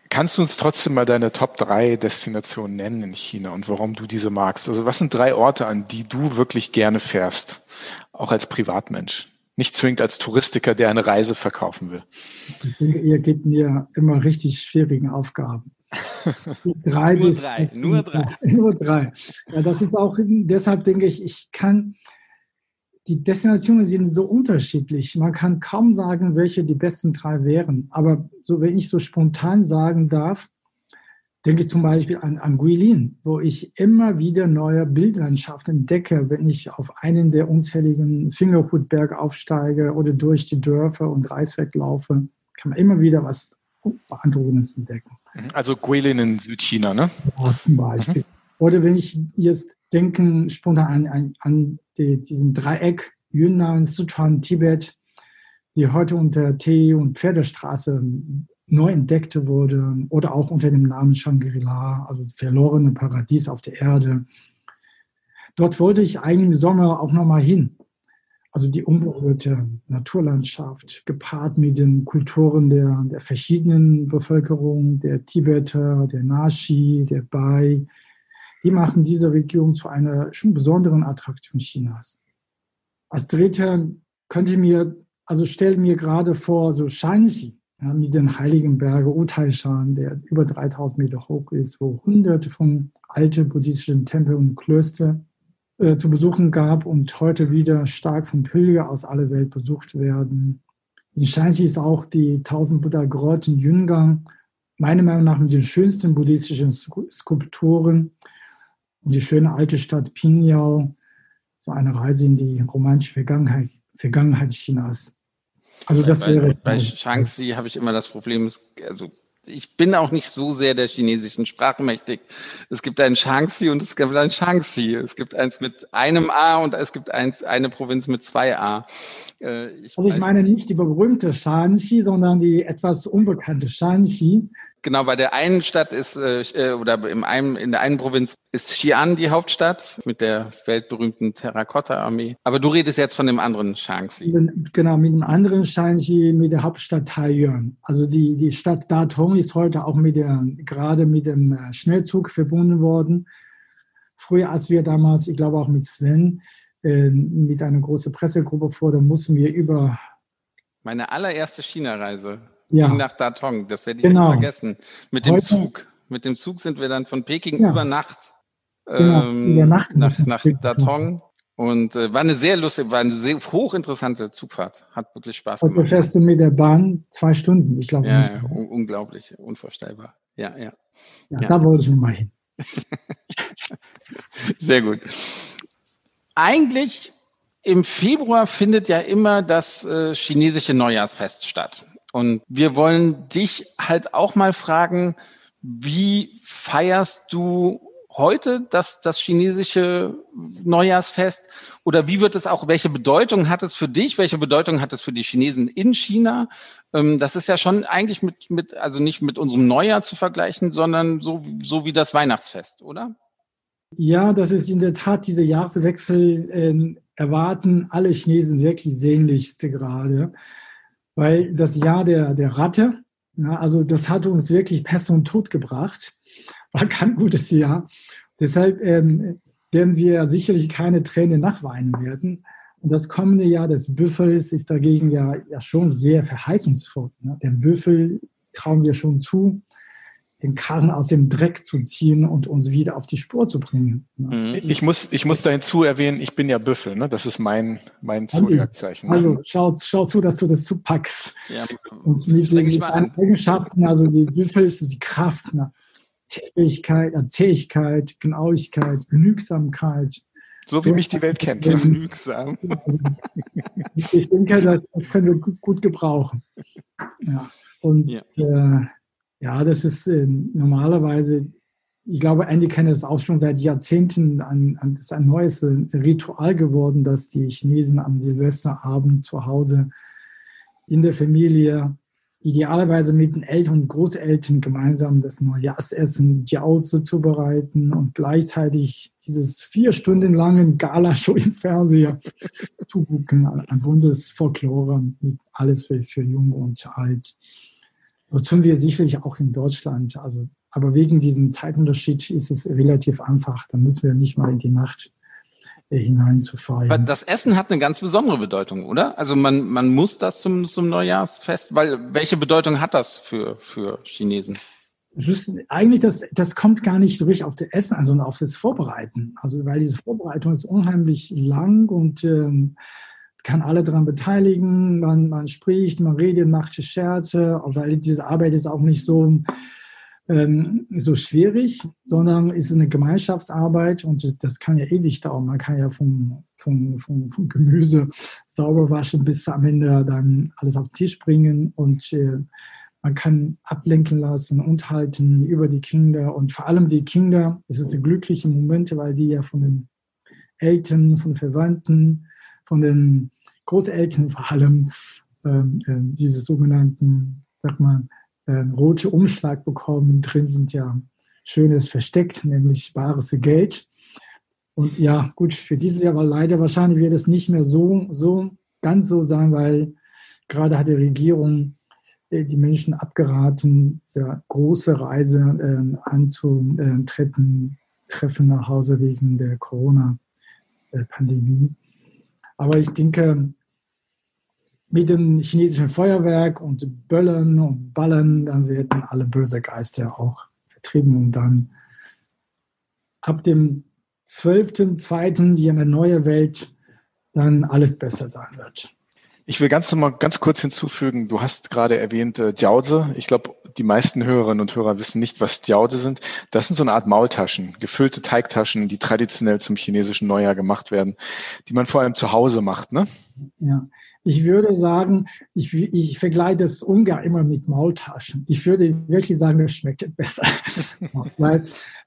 Kannst du uns trotzdem mal deine Top 3 Destinationen nennen in China und warum du diese magst? Also was sind drei Orte, an die du wirklich gerne fährst, auch als Privatmensch? Nicht zwingend als Touristiker, der eine Reise verkaufen will. Ich denke, ihr gebt mir immer richtig schwierigen Aufgaben. *laughs* drei nur drei, nur drei. *laughs* Nur drei. Ja, das ist auch, deshalb denke ich, ich kann, die Destinationen sind so unterschiedlich. Man kann kaum sagen, welche die besten drei wären. Aber so, wenn ich so spontan sagen darf, denke ich zum Beispiel an, an Guilin, wo ich immer wieder neue Bildlandschaften entdecke, wenn ich auf einen der unzähligen Fingerhutberge aufsteige oder durch die Dörfer und Reisfeld laufe, kann man immer wieder was Beeindruckendes entdecken. Also Guilin in Südchina, ne? Ja, zum Beispiel. Mhm. Oder wenn ich jetzt denke spontan an, an die, diesen Dreieck Yunnan, Sichuan, Tibet, die heute unter Tee- und Pferdestraße neu entdeckt wurde oder auch unter dem Namen Shangri-La, also verlorene Paradies auf der Erde. Dort wollte ich eigentlich im Sommer auch nochmal hin. also die unberührte Naturlandschaft, gepaart mit den Kulturen der, der verschiedenen Bevölkerung, der Tibeter, der Nashi, der Bai, die machen diese Region zu einer schon besonderen Attraktion Chinas. Als Dritter könnte ich mir, also stellt mir gerade vor, so Shanxi, ja, mit den heiligen Bergen Utaishan, der über 3000 Meter hoch ist, wo hunderte von alten buddhistischen Tempeln und Klöster äh, zu besuchen gab und heute wieder stark von Pilger aus aller Welt besucht werden. In Shanxi ist auch die 1000 Buddha Grotten Yungang, meiner Meinung nach mit den schönsten buddhistischen Skulpturen und die schöne alte Stadt Pingyao, so eine Reise in die romantische Vergangenheit, Vergangenheit Chinas. Also das bei, wäre. Bei Shaanxi habe ich immer das Problem, also ich bin auch nicht so sehr der chinesischen Sprache mächtig. Es gibt ein Shaanxi und es gibt ein Shaanxi. Es gibt eins mit einem A und es gibt eins, eine Provinz mit zwei A. Äh, ich also ich meine nicht die berühmte Shaanxi, sondern die etwas unbekannte Shaanxi. Genau, bei der einen Stadt ist, äh, äh, oder im einen, in der einen Provinz ist Xi'an die Hauptstadt mit der weltberühmten Terrakotta-Armee. Aber du redest jetzt von dem anderen Shaanxi. Genau, mit dem anderen Shaanxi, mit der Hauptstadt Taiyuan. Also die, die Stadt Datong ist heute auch mit der, gerade mit dem äh, Schnellzug verbunden worden. Früher, als wir damals, ich glaube auch mit Sven, äh, mit einer großen Pressegruppe vor, da mussten wir über meine allererste China-Reise ja. ging nach Datong. Das werde ich genau. nicht vergessen. Mit dem Heute, Zug. Mit dem Zug sind wir dann von Peking ja. über Nacht, genau, ähm, Nacht nach, nach Datong. Und äh, war eine sehr lustige, war eine sehr hochinteressante Zugfahrt. Hat wirklich Spaß gemacht. Und fährst du mit der Bahn zwei Stunden, ich glaube. Ja, ja un unglaublich, unvorstellbar. Ja, ja, ja. Ja, da wollte ich mal hin. *laughs* sehr gut. Eigentlich im Februar findet ja immer das äh, chinesische Neujahrsfest statt. Und wir wollen dich halt auch mal fragen, wie feierst du heute das, das chinesische Neujahrsfest? Oder wie wird es auch, welche Bedeutung hat es für dich? Welche Bedeutung hat es für die Chinesen in China? Ähm, das ist ja schon eigentlich mit, mit, also nicht mit unserem Neujahr zu vergleichen, sondern so, so wie das Weihnachtsfest, oder? Ja, das ist in der Tat dieser Jahreswechsel, äh, erwarten alle Chinesen wirklich sehnlichste gerade weil das Jahr der, der Ratte, ja, also das hat uns wirklich Pest und Tod gebracht, war kein gutes Jahr. Deshalb ähm, werden wir sicherlich keine Tränen nachweinen werden. Und das kommende Jahr des Büffels ist dagegen ja, ja schon sehr verheißungsvoll. Ne? Den Büffel trauen wir schon zu, den Karren aus dem Dreck zu ziehen und uns wieder auf die Spur zu bringen. Mhm. Ich muss, ich muss da hinzu erwähnen, ich bin ja Büffel, ne? Das ist mein, mein Zodiaczeichen. Also schau, schau zu, dass du das zupackst. Ja, *laughs* und mit den Eigenschaften, also die Büffel ist die Kraft, ne? Zähigkeit, Zähigkeit, Genauigkeit, Genügsamkeit. So wie mich die Welt kennt. *laughs* Genügsam. Also, ich denke, das, das können wir gut, gut gebrauchen. Ja. Und ja. Äh, ja, das ist äh, normalerweise, ich glaube, Andy kennt es auch schon seit Jahrzehnten, ein, das ist ein neues Ritual geworden, dass die Chinesen am Silvesterabend zu Hause in der Familie idealerweise mit den Eltern und Großeltern gemeinsam das Neujahrsessen Jiaozi zubereiten und gleichzeitig dieses vier Stunden langen Gala-Show *laughs* im Fernseher zugucken, ein buntes Folklore mit alles für, für Jung und Alt. Das tun wir sicherlich auch in Deutschland. Also, aber wegen diesem Zeitunterschied ist es relativ einfach. Da müssen wir nicht mal in die Nacht äh, hinein zu feiern. Das Essen hat eine ganz besondere Bedeutung, oder? Also man, man muss das zum, zum Neujahrsfest, weil welche Bedeutung hat das für, für Chinesen? Eigentlich, das, das kommt gar nicht so richtig auf das Essen, sondern auf das Vorbereiten. Also weil diese Vorbereitung ist unheimlich lang und ähm, kann alle daran beteiligen, man, man spricht, man redet, macht Scherze, weil diese Arbeit ist auch nicht so, ähm, so schwierig, sondern ist eine Gemeinschaftsarbeit und das kann ja ewig dauern. Man kann ja vom, vom, vom, vom Gemüse sauber waschen bis am Ende dann alles auf den Tisch bringen und äh, man kann ablenken lassen, unterhalten über die Kinder und vor allem die Kinder, es ist eine glückliche Momente, weil die ja von den Eltern, von Verwandten, von den Großeltern vor allem ähm, äh, diese sogenannten, sag mal, äh, rote Umschlag bekommen. Drin sind ja Schönes versteckt, nämlich bares Geld. Und ja, gut, für dieses Jahr, aber leider wahrscheinlich wird es nicht mehr so, so ganz so sein, weil gerade hat die Regierung äh, die Menschen abgeraten, sehr große Reise äh, anzutreten, Treffen nach Hause wegen der Corona-Pandemie. Aber ich denke, mit dem chinesischen Feuerwerk und Böllen und Ballern, dann werden alle böse Geister auch vertrieben und dann ab dem 12.2. die eine neue Welt dann alles besser sein wird. Ich will ganz nochmal ganz kurz hinzufügen, du hast gerade erwähnt äh, Jiaozi. Ich glaube, die meisten Hörerinnen und Hörer wissen nicht, was Jiaozi sind. Das sind so eine Art Maultaschen, gefüllte Teigtaschen, die traditionell zum chinesischen Neujahr gemacht werden, die man vor allem zu Hause macht, ne? Ja, ich würde sagen, ich, ich vergleiche das Ungar immer mit Maultaschen. Ich würde wirklich sagen, das schmeckt besser. *laughs* Weil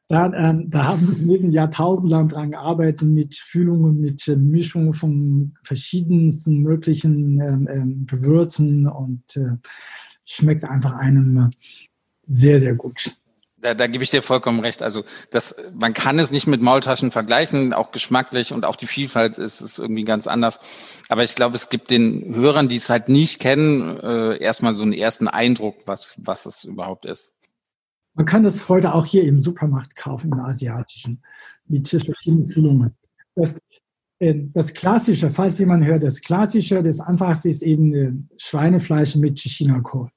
da, äh, da haben wir in diesen Jahrtausenden dran gearbeitet mit Fühlungen, mit äh, Mischungen von verschiedensten möglichen äh, ähm, Gewürzen und äh, schmeckt einfach einem sehr, sehr gut. Da, da gebe ich dir vollkommen recht. Also das, man kann es nicht mit Maultaschen vergleichen, auch geschmacklich und auch die Vielfalt ist, ist irgendwie ganz anders. Aber ich glaube, es gibt den Hörern, die es halt nicht kennen, äh, erstmal so einen ersten Eindruck, was, was es überhaupt ist. Man kann das heute auch hier im Supermarkt kaufen, im asiatischen, mit verschiedenen Füllungen. Das, äh, das Klassische, falls jemand hört, das Klassische, das Einfachste ist eben äh, Schweinefleisch mit Chinakohl.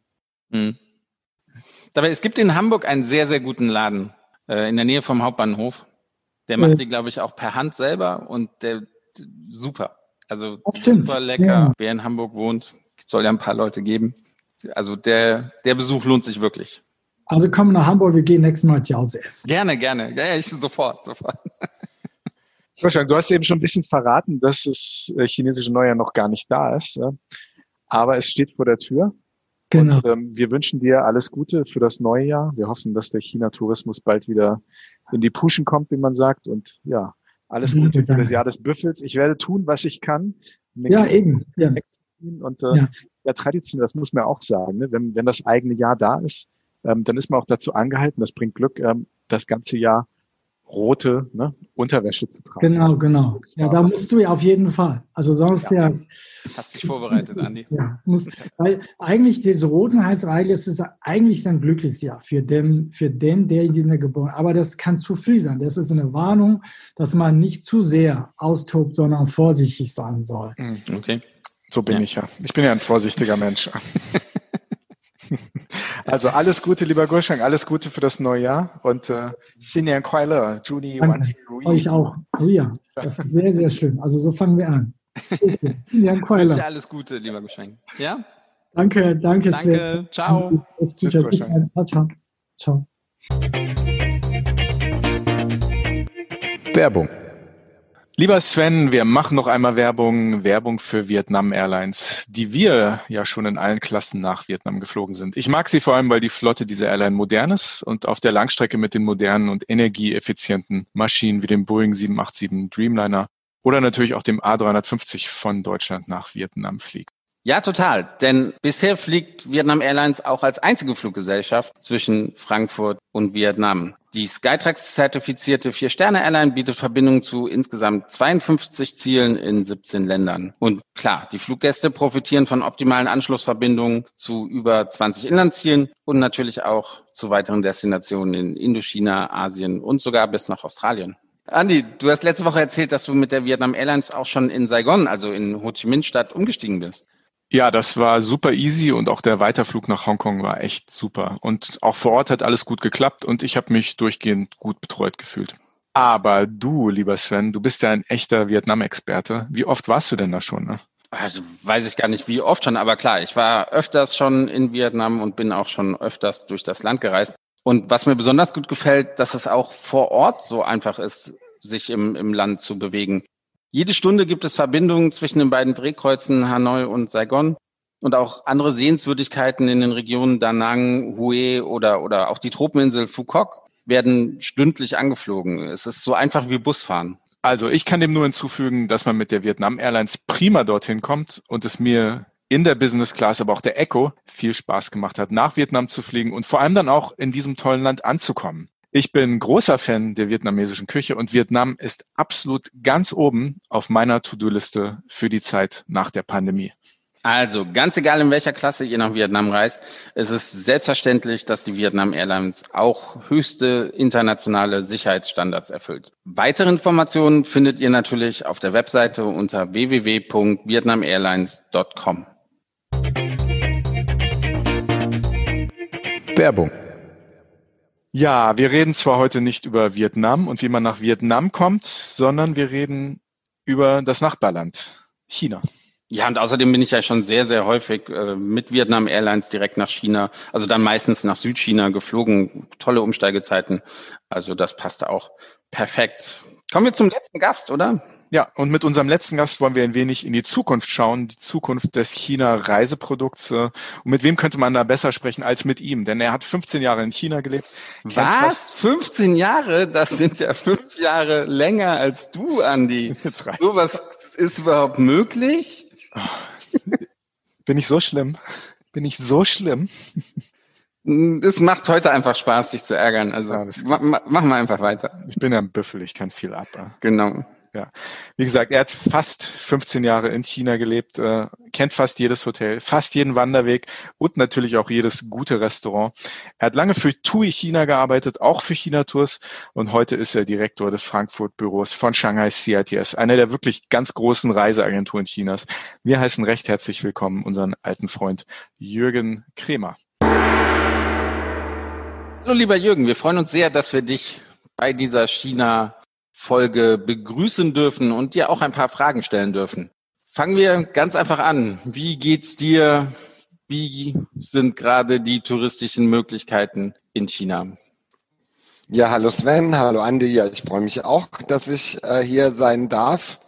Hm. Dabei, es gibt in Hamburg einen sehr, sehr guten Laden äh, in der Nähe vom Hauptbahnhof. Der macht die, glaube ich, auch per Hand selber und der super. Also super lecker. Ja. Wer in Hamburg wohnt, soll ja ein paar Leute geben. Also der, der Besuch lohnt sich wirklich. Also komm nach Hamburg, wir gehen nächstes Mal Jause essen. Gerne, gerne. Ja, ich sofort, sofort. Du hast eben schon ein bisschen verraten, dass das äh, chinesische Neujahr noch gar nicht da ist. Aber es steht vor der Tür. Genau. Und ähm, wir wünschen dir alles Gute für das neue Jahr. Wir hoffen, dass der China-Tourismus bald wieder in die Puschen kommt, wie man sagt. Und ja, alles Gute ja, für das Jahr des Büffels. Ich werde tun, was ich kann. Ja, eben. Ja. Und äh, ja. ja, Tradition, das muss man auch sagen. Ne? Wenn, wenn das eigene Jahr da ist, ähm, dann ist man auch dazu angehalten, das bringt Glück, ähm, das ganze Jahr rote ne, Unterwäsche zu tragen. Genau, genau. Ja, da musst du ja auf jeden Fall. Also sonst ja. ja Hast dich vorbereitet, Andi. *laughs* Ja, muss, weil eigentlich diese roten heißt eigentlich, es ist eigentlich ein glückliches Jahr für den, für den, derjenige geboren. Aber das kann zu viel sein. Das ist eine Warnung, dass man nicht zu sehr austobt, sondern vorsichtig sein soll. Hm, okay. So bin ja. ich ja. Ich bin ja ein vorsichtiger Mensch. *laughs* *laughs* Also alles Gute, lieber Gurshang, alles Gute für das neue Jahr und äh, Xinyan Kuai Juni Wanji Rui. Euch auch. Oh ja, das ist sehr, sehr schön. Also so fangen wir an. *laughs* Xinyan Kuai Le. Alles Gute, lieber Gurshang. Ja? Danke, danke. Danke, Sven. ciao. Tschüss, ciao, ciao. Ciao. Werbung. Lieber Sven, wir machen noch einmal Werbung, Werbung für Vietnam Airlines, die wir ja schon in allen Klassen nach Vietnam geflogen sind. Ich mag sie vor allem, weil die Flotte dieser Airline modern ist und auf der Langstrecke mit den modernen und energieeffizienten Maschinen wie dem Boeing 787 Dreamliner oder natürlich auch dem A350 von Deutschland nach Vietnam fliegt. Ja, total. Denn bisher fliegt Vietnam Airlines auch als einzige Fluggesellschaft zwischen Frankfurt und Vietnam. Die Skytrax zertifizierte Vier-Sterne-Airline bietet Verbindungen zu insgesamt 52 Zielen in 17 Ländern. Und klar, die Fluggäste profitieren von optimalen Anschlussverbindungen zu über 20 Inlandszielen und natürlich auch zu weiteren Destinationen in Indochina, Asien und sogar bis nach Australien. Andi, du hast letzte Woche erzählt, dass du mit der Vietnam Airlines auch schon in Saigon, also in Ho Chi Minh Stadt, umgestiegen bist. Ja, das war super easy und auch der Weiterflug nach Hongkong war echt super. Und auch vor Ort hat alles gut geklappt und ich habe mich durchgehend gut betreut gefühlt. Aber du, lieber Sven, du bist ja ein echter Vietnam-Experte. Wie oft warst du denn da schon? Ne? Also weiß ich gar nicht, wie oft schon, aber klar, ich war öfters schon in Vietnam und bin auch schon öfters durch das Land gereist. Und was mir besonders gut gefällt, dass es auch vor Ort so einfach ist, sich im, im Land zu bewegen. Jede Stunde gibt es Verbindungen zwischen den beiden Drehkreuzen Hanoi und Saigon und auch andere Sehenswürdigkeiten in den Regionen Da Nang, Hue oder, oder auch die Tropeninsel Phuoc werden stündlich angeflogen. Es ist so einfach wie Busfahren. Also ich kann dem nur hinzufügen, dass man mit der Vietnam Airlines prima dorthin kommt und es mir in der Business Class, aber auch der Echo viel Spaß gemacht hat, nach Vietnam zu fliegen und vor allem dann auch in diesem tollen Land anzukommen. Ich bin großer Fan der vietnamesischen Küche und Vietnam ist absolut ganz oben auf meiner To-Do-Liste für die Zeit nach der Pandemie. Also, ganz egal in welcher Klasse ihr nach Vietnam reist, es ist selbstverständlich, dass die Vietnam Airlines auch höchste internationale Sicherheitsstandards erfüllt. Weitere Informationen findet ihr natürlich auf der Webseite unter www.vietnamairlines.com. Werbung. Ja, wir reden zwar heute nicht über Vietnam und wie man nach Vietnam kommt, sondern wir reden über das Nachbarland, China. Ja, und außerdem bin ich ja schon sehr, sehr häufig äh, mit Vietnam Airlines direkt nach China, also dann meistens nach Südchina geflogen. Tolle Umsteigezeiten. Also das passte auch perfekt. Kommen wir zum letzten Gast, oder? Ja, und mit unserem letzten Gast wollen wir ein wenig in die Zukunft schauen, die Zukunft des China-Reiseprodukts. Und mit wem könnte man da besser sprechen als mit ihm? Denn er hat 15 Jahre in China gelebt. Was? 15 Jahre? Das sind ja fünf Jahre länger als du, Andi. Jetzt reicht's. So was ist überhaupt möglich? *laughs* Bin ich so schlimm? Bin ich so schlimm? Es macht heute einfach Spaß, sich zu ärgern. Also ja, ma machen wir einfach weiter. Ich bin ja ein Büffel, ich kann viel ab. Genau. Ja, wie gesagt, er hat fast 15 Jahre in China gelebt, äh, kennt fast jedes Hotel, fast jeden Wanderweg und natürlich auch jedes gute Restaurant. Er hat lange für TUI China gearbeitet, auch für China Tours und heute ist er Direktor des Frankfurt Büros von Shanghai CITS, einer der wirklich ganz großen Reiseagenturen Chinas. Wir heißen recht herzlich willkommen unseren alten Freund Jürgen Kremer. Hallo lieber Jürgen, wir freuen uns sehr, dass wir dich bei dieser China Folge begrüßen dürfen und dir auch ein paar Fragen stellen dürfen. Fangen wir ganz einfach an. Wie geht's dir? Wie sind gerade die touristischen Möglichkeiten in China? Ja, hallo Sven, hallo Andi. Ja, ich freue mich auch, dass ich äh, hier sein darf.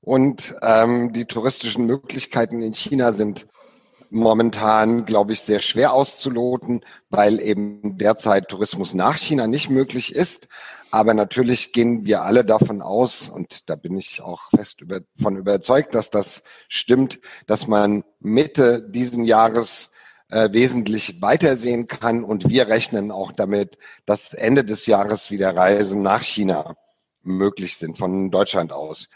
Und ähm, die touristischen Möglichkeiten in China sind momentan, glaube ich, sehr schwer auszuloten, weil eben derzeit Tourismus nach China nicht möglich ist. Aber natürlich gehen wir alle davon aus, und da bin ich auch fest über, von überzeugt, dass das stimmt, dass man Mitte diesen Jahres äh, wesentlich weitersehen kann. Und wir rechnen auch damit, dass Ende des Jahres wieder Reisen nach China möglich sind von Deutschland aus.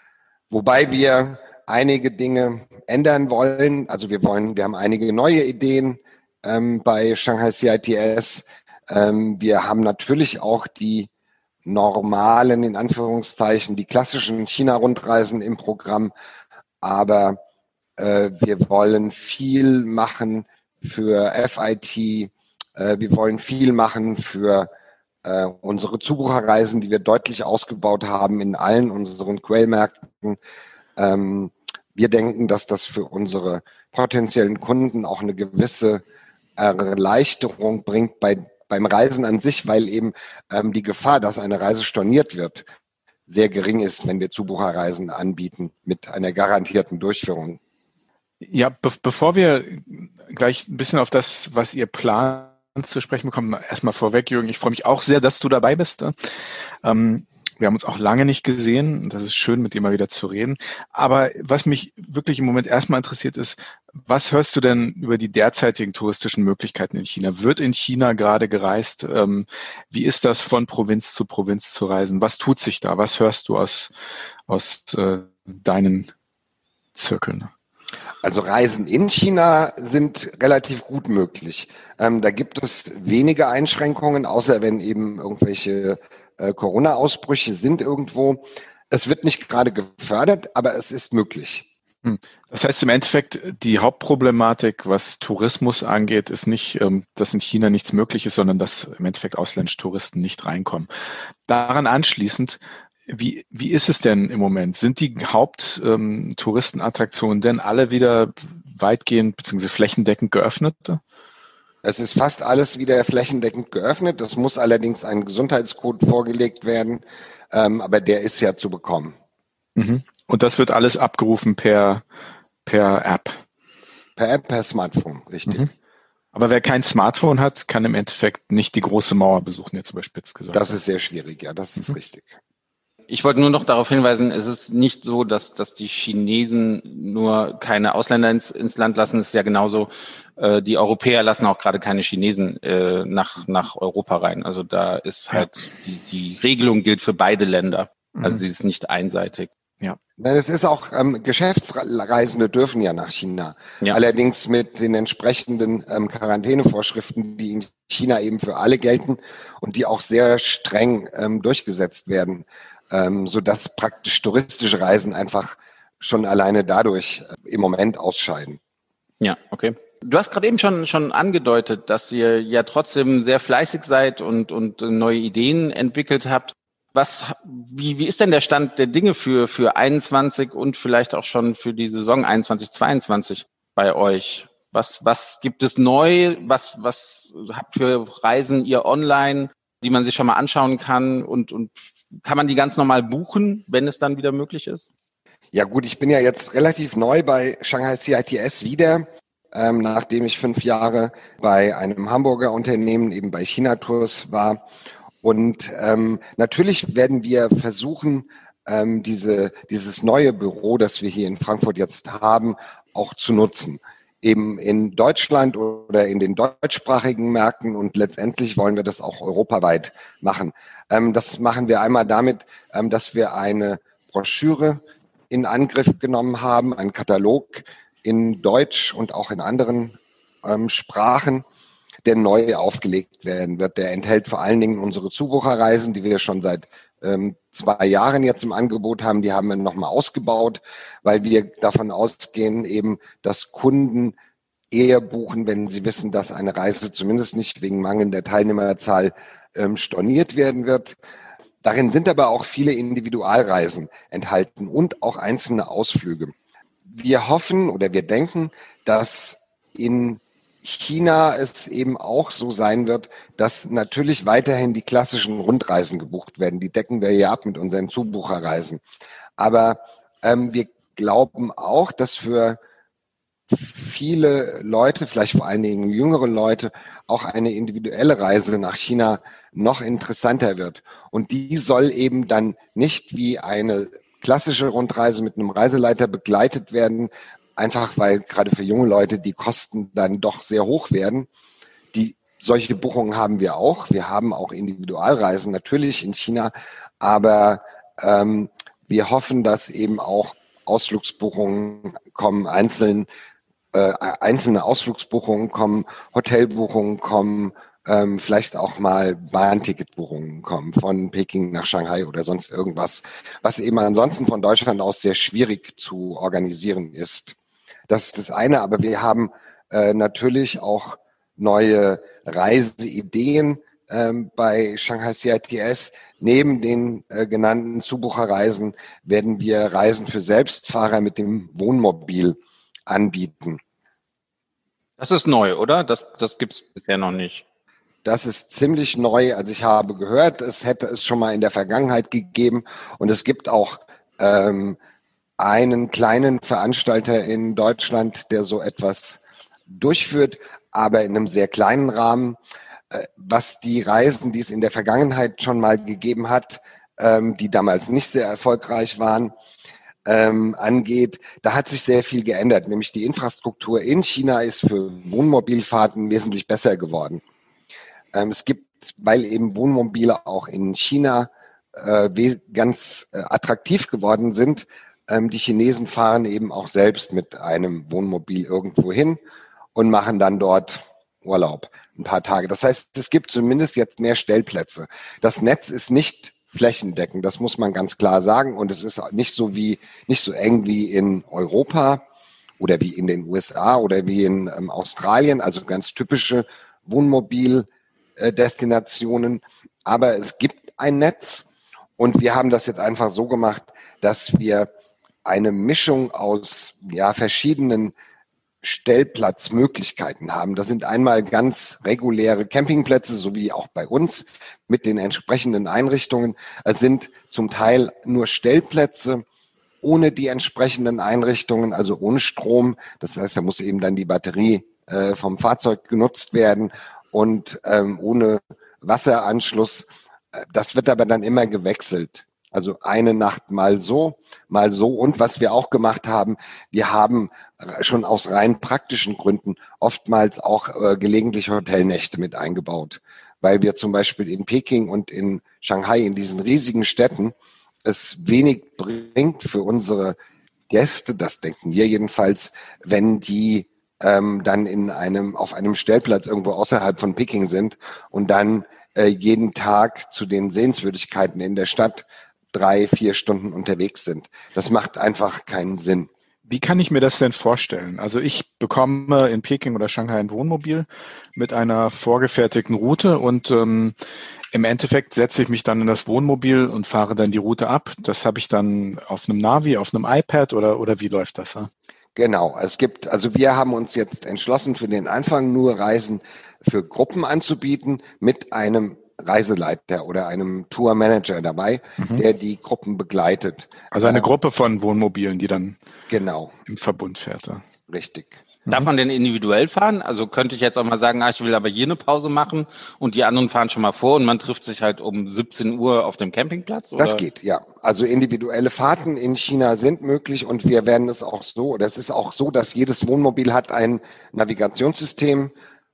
Wobei wir einige Dinge ändern wollen. Also wir wollen, wir haben einige neue Ideen ähm, bei Shanghai CITS. Ähm, wir haben natürlich auch die normalen, in Anführungszeichen, die klassischen China-Rundreisen im Programm. Aber äh, wir wollen viel machen für FIT. Äh, wir wollen viel machen für äh, unsere Zubucherreisen, die wir deutlich ausgebaut haben in allen unseren Quellmärkten. Ähm, wir denken, dass das für unsere potenziellen Kunden auch eine gewisse Erleichterung bringt bei beim Reisen an sich, weil eben ähm, die Gefahr, dass eine Reise storniert wird, sehr gering ist, wenn wir Zubucherreisen anbieten mit einer garantierten Durchführung. Ja, be bevor wir gleich ein bisschen auf das, was ihr plant, zu sprechen bekommen, erstmal vorweg, Jürgen, ich freue mich auch sehr, dass du dabei bist. Ähm, wir haben uns auch lange nicht gesehen. Das ist schön, mit dir mal wieder zu reden. Aber was mich wirklich im Moment erstmal interessiert ist, was hörst du denn über die derzeitigen touristischen Möglichkeiten in China? Wird in China gerade gereist? Ähm, wie ist das von Provinz zu Provinz zu reisen? Was tut sich da? Was hörst du aus, aus äh, deinen Zirkeln? Also Reisen in China sind relativ gut möglich. Ähm, da gibt es wenige Einschränkungen, außer wenn eben irgendwelche äh, Corona-Ausbrüche sind irgendwo. Es wird nicht gerade gefördert, aber es ist möglich. Hm. Das heißt im Endeffekt, die Hauptproblematik, was Tourismus angeht, ist nicht, ähm, dass in China nichts möglich ist, sondern dass im Endeffekt ausländische Touristen nicht reinkommen. Daran anschließend, wie, wie ist es denn im Moment? Sind die Haupttouristenattraktionen ähm, denn alle wieder weitgehend bzw. flächendeckend geöffnet? Es ist fast alles wieder flächendeckend geöffnet. Das muss allerdings ein Gesundheitscode vorgelegt werden, ähm, aber der ist ja zu bekommen. Mhm. Und das wird alles abgerufen per, per App? Per App, per Smartphone, richtig. Mhm. Aber wer kein Smartphone hat, kann im Endeffekt nicht die große Mauer besuchen, jetzt überspitzt gesagt. Das ist sehr schwierig, ja, das ist mhm. richtig. Ich wollte nur noch darauf hinweisen, es ist nicht so, dass, dass die Chinesen nur keine Ausländer ins, ins Land lassen. Es ist ja genauso, äh, die Europäer lassen auch gerade keine Chinesen äh, nach, nach Europa rein. Also da ist halt, die, die Regelung gilt für beide Länder. Also mhm. sie ist nicht einseitig. Ja. Es ist auch, ähm, Geschäftsreisende dürfen ja nach China. Ja. Allerdings mit den entsprechenden ähm, Quarantänevorschriften, die in China eben für alle gelten und die auch sehr streng ähm, durchgesetzt werden, ähm, sodass praktisch touristische Reisen einfach schon alleine dadurch äh, im Moment ausscheiden. Ja, okay. Du hast gerade eben schon, schon angedeutet, dass ihr ja trotzdem sehr fleißig seid und, und neue Ideen entwickelt habt. Was, wie, wie ist denn der Stand der Dinge für, für 21 und vielleicht auch schon für die Saison 21, 22 bei euch? Was, was gibt es neu? Was, was habt für Reisen ihr online, die man sich schon mal anschauen kann? Und, und kann man die ganz normal buchen, wenn es dann wieder möglich ist? Ja gut, ich bin ja jetzt relativ neu bei Shanghai CITS wieder, ähm, nachdem ich fünf Jahre bei einem Hamburger Unternehmen eben bei China Tours war und ähm, natürlich werden wir versuchen, ähm, diese, dieses neue Büro, das wir hier in Frankfurt jetzt haben, auch zu nutzen. Eben in Deutschland oder in den deutschsprachigen Märkten und letztendlich wollen wir das auch europaweit machen. Ähm, das machen wir einmal damit, ähm, dass wir eine Broschüre in Angriff genommen haben, einen Katalog in Deutsch und auch in anderen ähm, Sprachen, der neu aufgelegt werden wird. Der enthält vor allen Dingen unsere Zubucherreisen, die wir schon seit ähm, zwei Jahren jetzt im Angebot haben. Die haben wir nochmal ausgebaut, weil wir davon ausgehen, eben, dass Kunden eher buchen, wenn sie wissen, dass eine Reise zumindest nicht wegen mangelnder Teilnehmerzahl ähm, storniert werden wird. Darin sind aber auch viele Individualreisen enthalten und auch einzelne Ausflüge. Wir hoffen oder wir denken, dass in China es eben auch so sein wird, dass natürlich weiterhin die klassischen Rundreisen gebucht werden. Die decken wir ja ab mit unseren Zubucherreisen. Aber ähm, wir glauben auch, dass für viele Leute, vielleicht vor allen Dingen jüngere Leute, auch eine individuelle Reise nach China noch interessanter wird. Und die soll eben dann nicht wie eine klassische Rundreise mit einem Reiseleiter begleitet werden, einfach weil gerade für junge Leute die Kosten dann doch sehr hoch werden. Die solche Buchungen haben wir auch. Wir haben auch Individualreisen natürlich in China, aber ähm, wir hoffen, dass eben auch Ausflugsbuchungen kommen, einzeln, äh, einzelne Ausflugsbuchungen kommen, Hotelbuchungen kommen, ähm, vielleicht auch mal Bahnticketbuchungen kommen von Peking nach Shanghai oder sonst irgendwas, was eben ansonsten von Deutschland aus sehr schwierig zu organisieren ist. Das ist das eine, aber wir haben äh, natürlich auch neue Reiseideen ähm, bei Shanghai CITS. Neben den äh, genannten Zubucherreisen werden wir Reisen für Selbstfahrer mit dem Wohnmobil anbieten. Das ist neu, oder? Das, das gibt es bisher noch nicht. Das ist ziemlich neu. Also ich habe gehört, es hätte es schon mal in der Vergangenheit gegeben und es gibt auch ähm, einen kleinen Veranstalter in Deutschland, der so etwas durchführt, aber in einem sehr kleinen Rahmen. Äh, was die Reisen, die es in der Vergangenheit schon mal gegeben hat, ähm, die damals nicht sehr erfolgreich waren, ähm, angeht, da hat sich sehr viel geändert. Nämlich die Infrastruktur in China ist für Wohnmobilfahrten wesentlich besser geworden. Ähm, es gibt, weil eben Wohnmobile auch in China äh, ganz äh, attraktiv geworden sind, ähm, die Chinesen fahren eben auch selbst mit einem Wohnmobil irgendwo hin und machen dann dort Urlaub ein paar Tage. Das heißt, es gibt zumindest jetzt mehr Stellplätze. Das Netz ist nicht flächendeckend, das muss man ganz klar sagen. Und es ist nicht so wie, nicht so eng wie in Europa oder wie in den USA oder wie in ähm, Australien, also ganz typische Wohnmobildestinationen. Aber es gibt ein Netz und wir haben das jetzt einfach so gemacht, dass wir eine Mischung aus ja, verschiedenen Stellplatzmöglichkeiten haben. Das sind einmal ganz reguläre Campingplätze, so wie auch bei uns mit den entsprechenden Einrichtungen. Es sind zum Teil nur Stellplätze ohne die entsprechenden Einrichtungen, also ohne Strom. Das heißt, da muss eben dann die Batterie äh, vom Fahrzeug genutzt werden und ähm, ohne Wasseranschluss. Das wird aber dann immer gewechselt. Also eine Nacht mal so, mal so. Und was wir auch gemacht haben, wir haben schon aus rein praktischen Gründen oftmals auch äh, gelegentlich Hotelnächte mit eingebaut. Weil wir zum Beispiel in Peking und in Shanghai, in diesen riesigen Städten, es wenig bringt für unsere Gäste, das denken wir jedenfalls, wenn die ähm, dann in einem, auf einem Stellplatz irgendwo außerhalb von Peking sind und dann äh, jeden Tag zu den Sehenswürdigkeiten in der Stadt drei, vier Stunden unterwegs sind. Das macht einfach keinen Sinn. Wie kann ich mir das denn vorstellen? Also ich bekomme in Peking oder Shanghai ein Wohnmobil mit einer vorgefertigten Route und ähm, im Endeffekt setze ich mich dann in das Wohnmobil und fahre dann die Route ab. Das habe ich dann auf einem Navi, auf einem iPad oder, oder wie läuft das? Ja? Genau, es gibt, also wir haben uns jetzt entschlossen, für den Anfang nur Reisen für Gruppen anzubieten mit einem Reiseleiter oder einem Tourmanager dabei, mhm. der die Gruppen begleitet. Also eine äh, Gruppe von Wohnmobilen, die dann genau im Verbund fährt. Richtig. Darf mhm. man denn individuell fahren? Also könnte ich jetzt auch mal sagen, ah, ich will aber hier eine Pause machen und die anderen fahren schon mal vor und man trifft sich halt um 17 Uhr auf dem Campingplatz? Oder? Das geht, ja. Also individuelle Fahrten in China sind möglich und wir werden es auch so, oder es ist auch so, dass jedes Wohnmobil hat ein Navigationssystem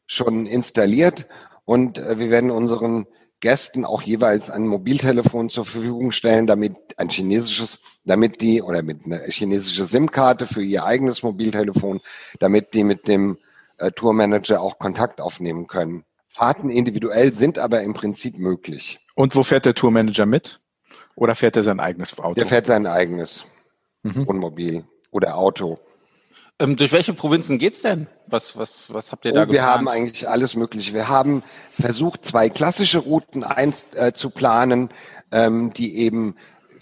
schon installiert und äh, wir werden unseren Gästen auch jeweils ein Mobiltelefon zur Verfügung stellen, damit ein chinesisches, damit die oder mit einer chinesische SIM-Karte für ihr eigenes Mobiltelefon, damit die mit dem äh, Tourmanager auch Kontakt aufnehmen können. Fahrten individuell sind aber im Prinzip möglich. Und wo fährt der Tourmanager mit? Oder fährt er sein eigenes Auto? Der fährt sein eigenes mhm. Wohnmobil oder Auto. Ähm, durch welche Provinzen geht's denn? Was, was, was habt ihr da oh, Wir haben eigentlich alles Mögliche. Wir haben versucht, zwei klassische Routen einzuplanen, äh, ähm, die eben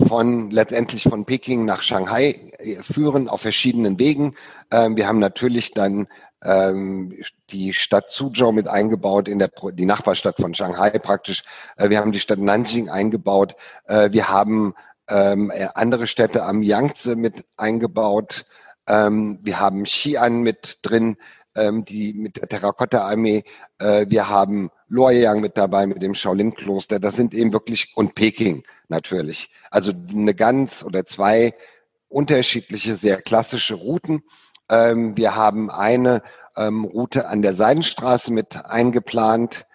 von letztendlich von Peking nach Shanghai äh, führen auf verschiedenen Wegen. Ähm, wir haben natürlich dann ähm, die Stadt Suzhou mit eingebaut in der die Nachbarstadt von Shanghai praktisch. Äh, wir haben die Stadt Nanjing eingebaut. Äh, wir haben ähm, äh, andere Städte am Yangtze mit eingebaut. Ähm, wir haben Xi'an mit drin, ähm, die mit der Terrakotta-Armee. Äh, wir haben Luoyang mit dabei, mit dem Shaolin-Kloster. Das sind eben wirklich, und Peking natürlich. Also eine ganz oder zwei unterschiedliche, sehr klassische Routen. Ähm, wir haben eine ähm, Route an der Seidenstraße mit eingeplant,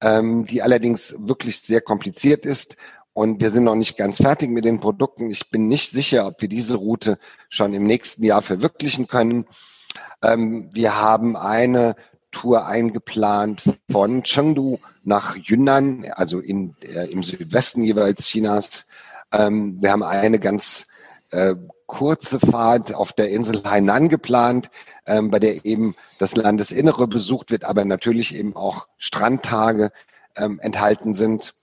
ähm, die allerdings wirklich sehr kompliziert ist und wir sind noch nicht ganz fertig mit den Produkten. Ich bin nicht sicher, ob wir diese Route schon im nächsten Jahr verwirklichen können. Ähm, wir haben eine Tour eingeplant von Chengdu nach Yunnan, also in, äh, im Südwesten jeweils Chinas. Ähm, wir haben eine ganz äh, kurze Fahrt auf der Insel Hainan geplant, ähm, bei der eben das Landesinnere besucht wird, aber natürlich eben auch Strandtage ähm, enthalten sind.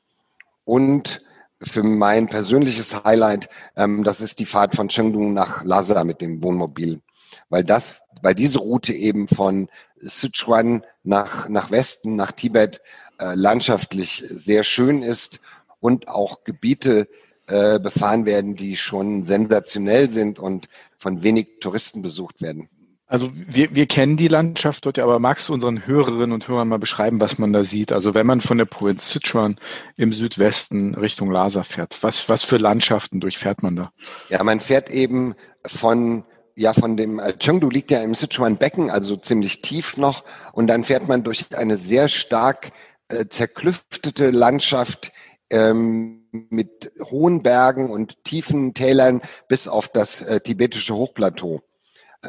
Und für mein persönliches Highlight, ähm, das ist die Fahrt von Chengdu nach Lhasa mit dem Wohnmobil. Weil das, weil diese Route eben von Sichuan nach, nach Westen, nach Tibet, äh, landschaftlich sehr schön ist und auch Gebiete äh, befahren werden, die schon sensationell sind und von wenig Touristen besucht werden. Also wir, wir kennen die Landschaft dort ja, aber magst du unseren Hörerinnen und Hörern mal beschreiben, was man da sieht? Also wenn man von der Provinz Sichuan im Südwesten Richtung Lhasa fährt, was, was für Landschaften durchfährt man da? Ja, man fährt eben von ja, von dem äh, Chengdu liegt ja im Sichuan-Becken, also ziemlich tief noch, und dann fährt man durch eine sehr stark äh, zerklüftete Landschaft ähm, mit hohen Bergen und tiefen Tälern bis auf das äh, tibetische Hochplateau.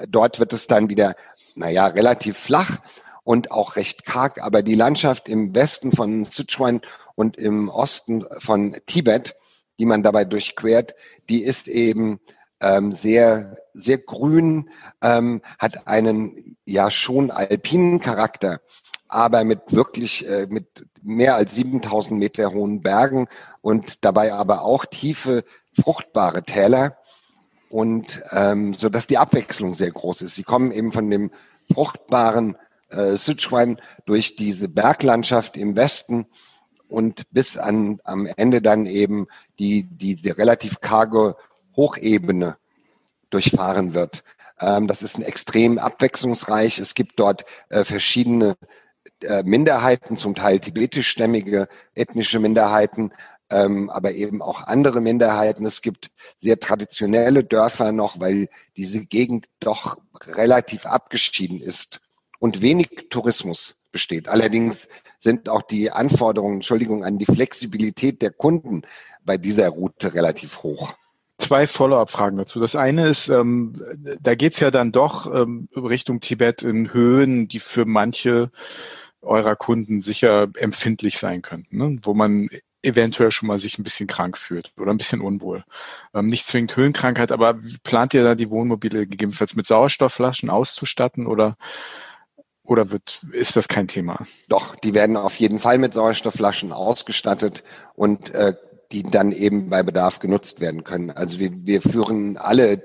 Dort wird es dann wieder, naja, relativ flach und auch recht karg, aber die Landschaft im Westen von Sichuan und im Osten von Tibet, die man dabei durchquert, die ist eben ähm, sehr, sehr grün, ähm, hat einen ja schon alpinen Charakter, aber mit wirklich, äh, mit mehr als 7000 Meter hohen Bergen und dabei aber auch tiefe, fruchtbare Täler und ähm, so dass die Abwechslung sehr groß ist. Sie kommen eben von dem fruchtbaren äh, Sichuan durch diese Berglandschaft im Westen und bis an am Ende dann eben die die, die relativ karge Hochebene durchfahren wird. Ähm, das ist ein extrem abwechslungsreich. Es gibt dort äh, verschiedene äh, Minderheiten, zum Teil tibetischstämmige ethnische Minderheiten, ähm, aber eben auch andere Minderheiten. Es gibt sehr traditionelle Dörfer noch, weil diese Gegend doch relativ abgeschieden ist und wenig Tourismus besteht. Allerdings sind auch die Anforderungen, Entschuldigung, an die Flexibilität der Kunden bei dieser Route relativ hoch. Zwei Follow-up-Fragen dazu. Das eine ist, ähm, da geht's ja dann doch ähm, Richtung Tibet in Höhen, die für manche eurer Kunden sicher empfindlich sein könnten, ne? wo man eventuell schon mal sich ein bisschen krank fühlt oder ein bisschen unwohl. Ähm, nicht zwingend Höhenkrankheit, aber plant ihr da die Wohnmobile gegebenenfalls mit Sauerstoffflaschen auszustatten oder oder wird, ist das kein Thema? Doch, die werden auf jeden Fall mit Sauerstoffflaschen ausgestattet und äh, die dann eben bei Bedarf genutzt werden können. Also wir, wir führen alle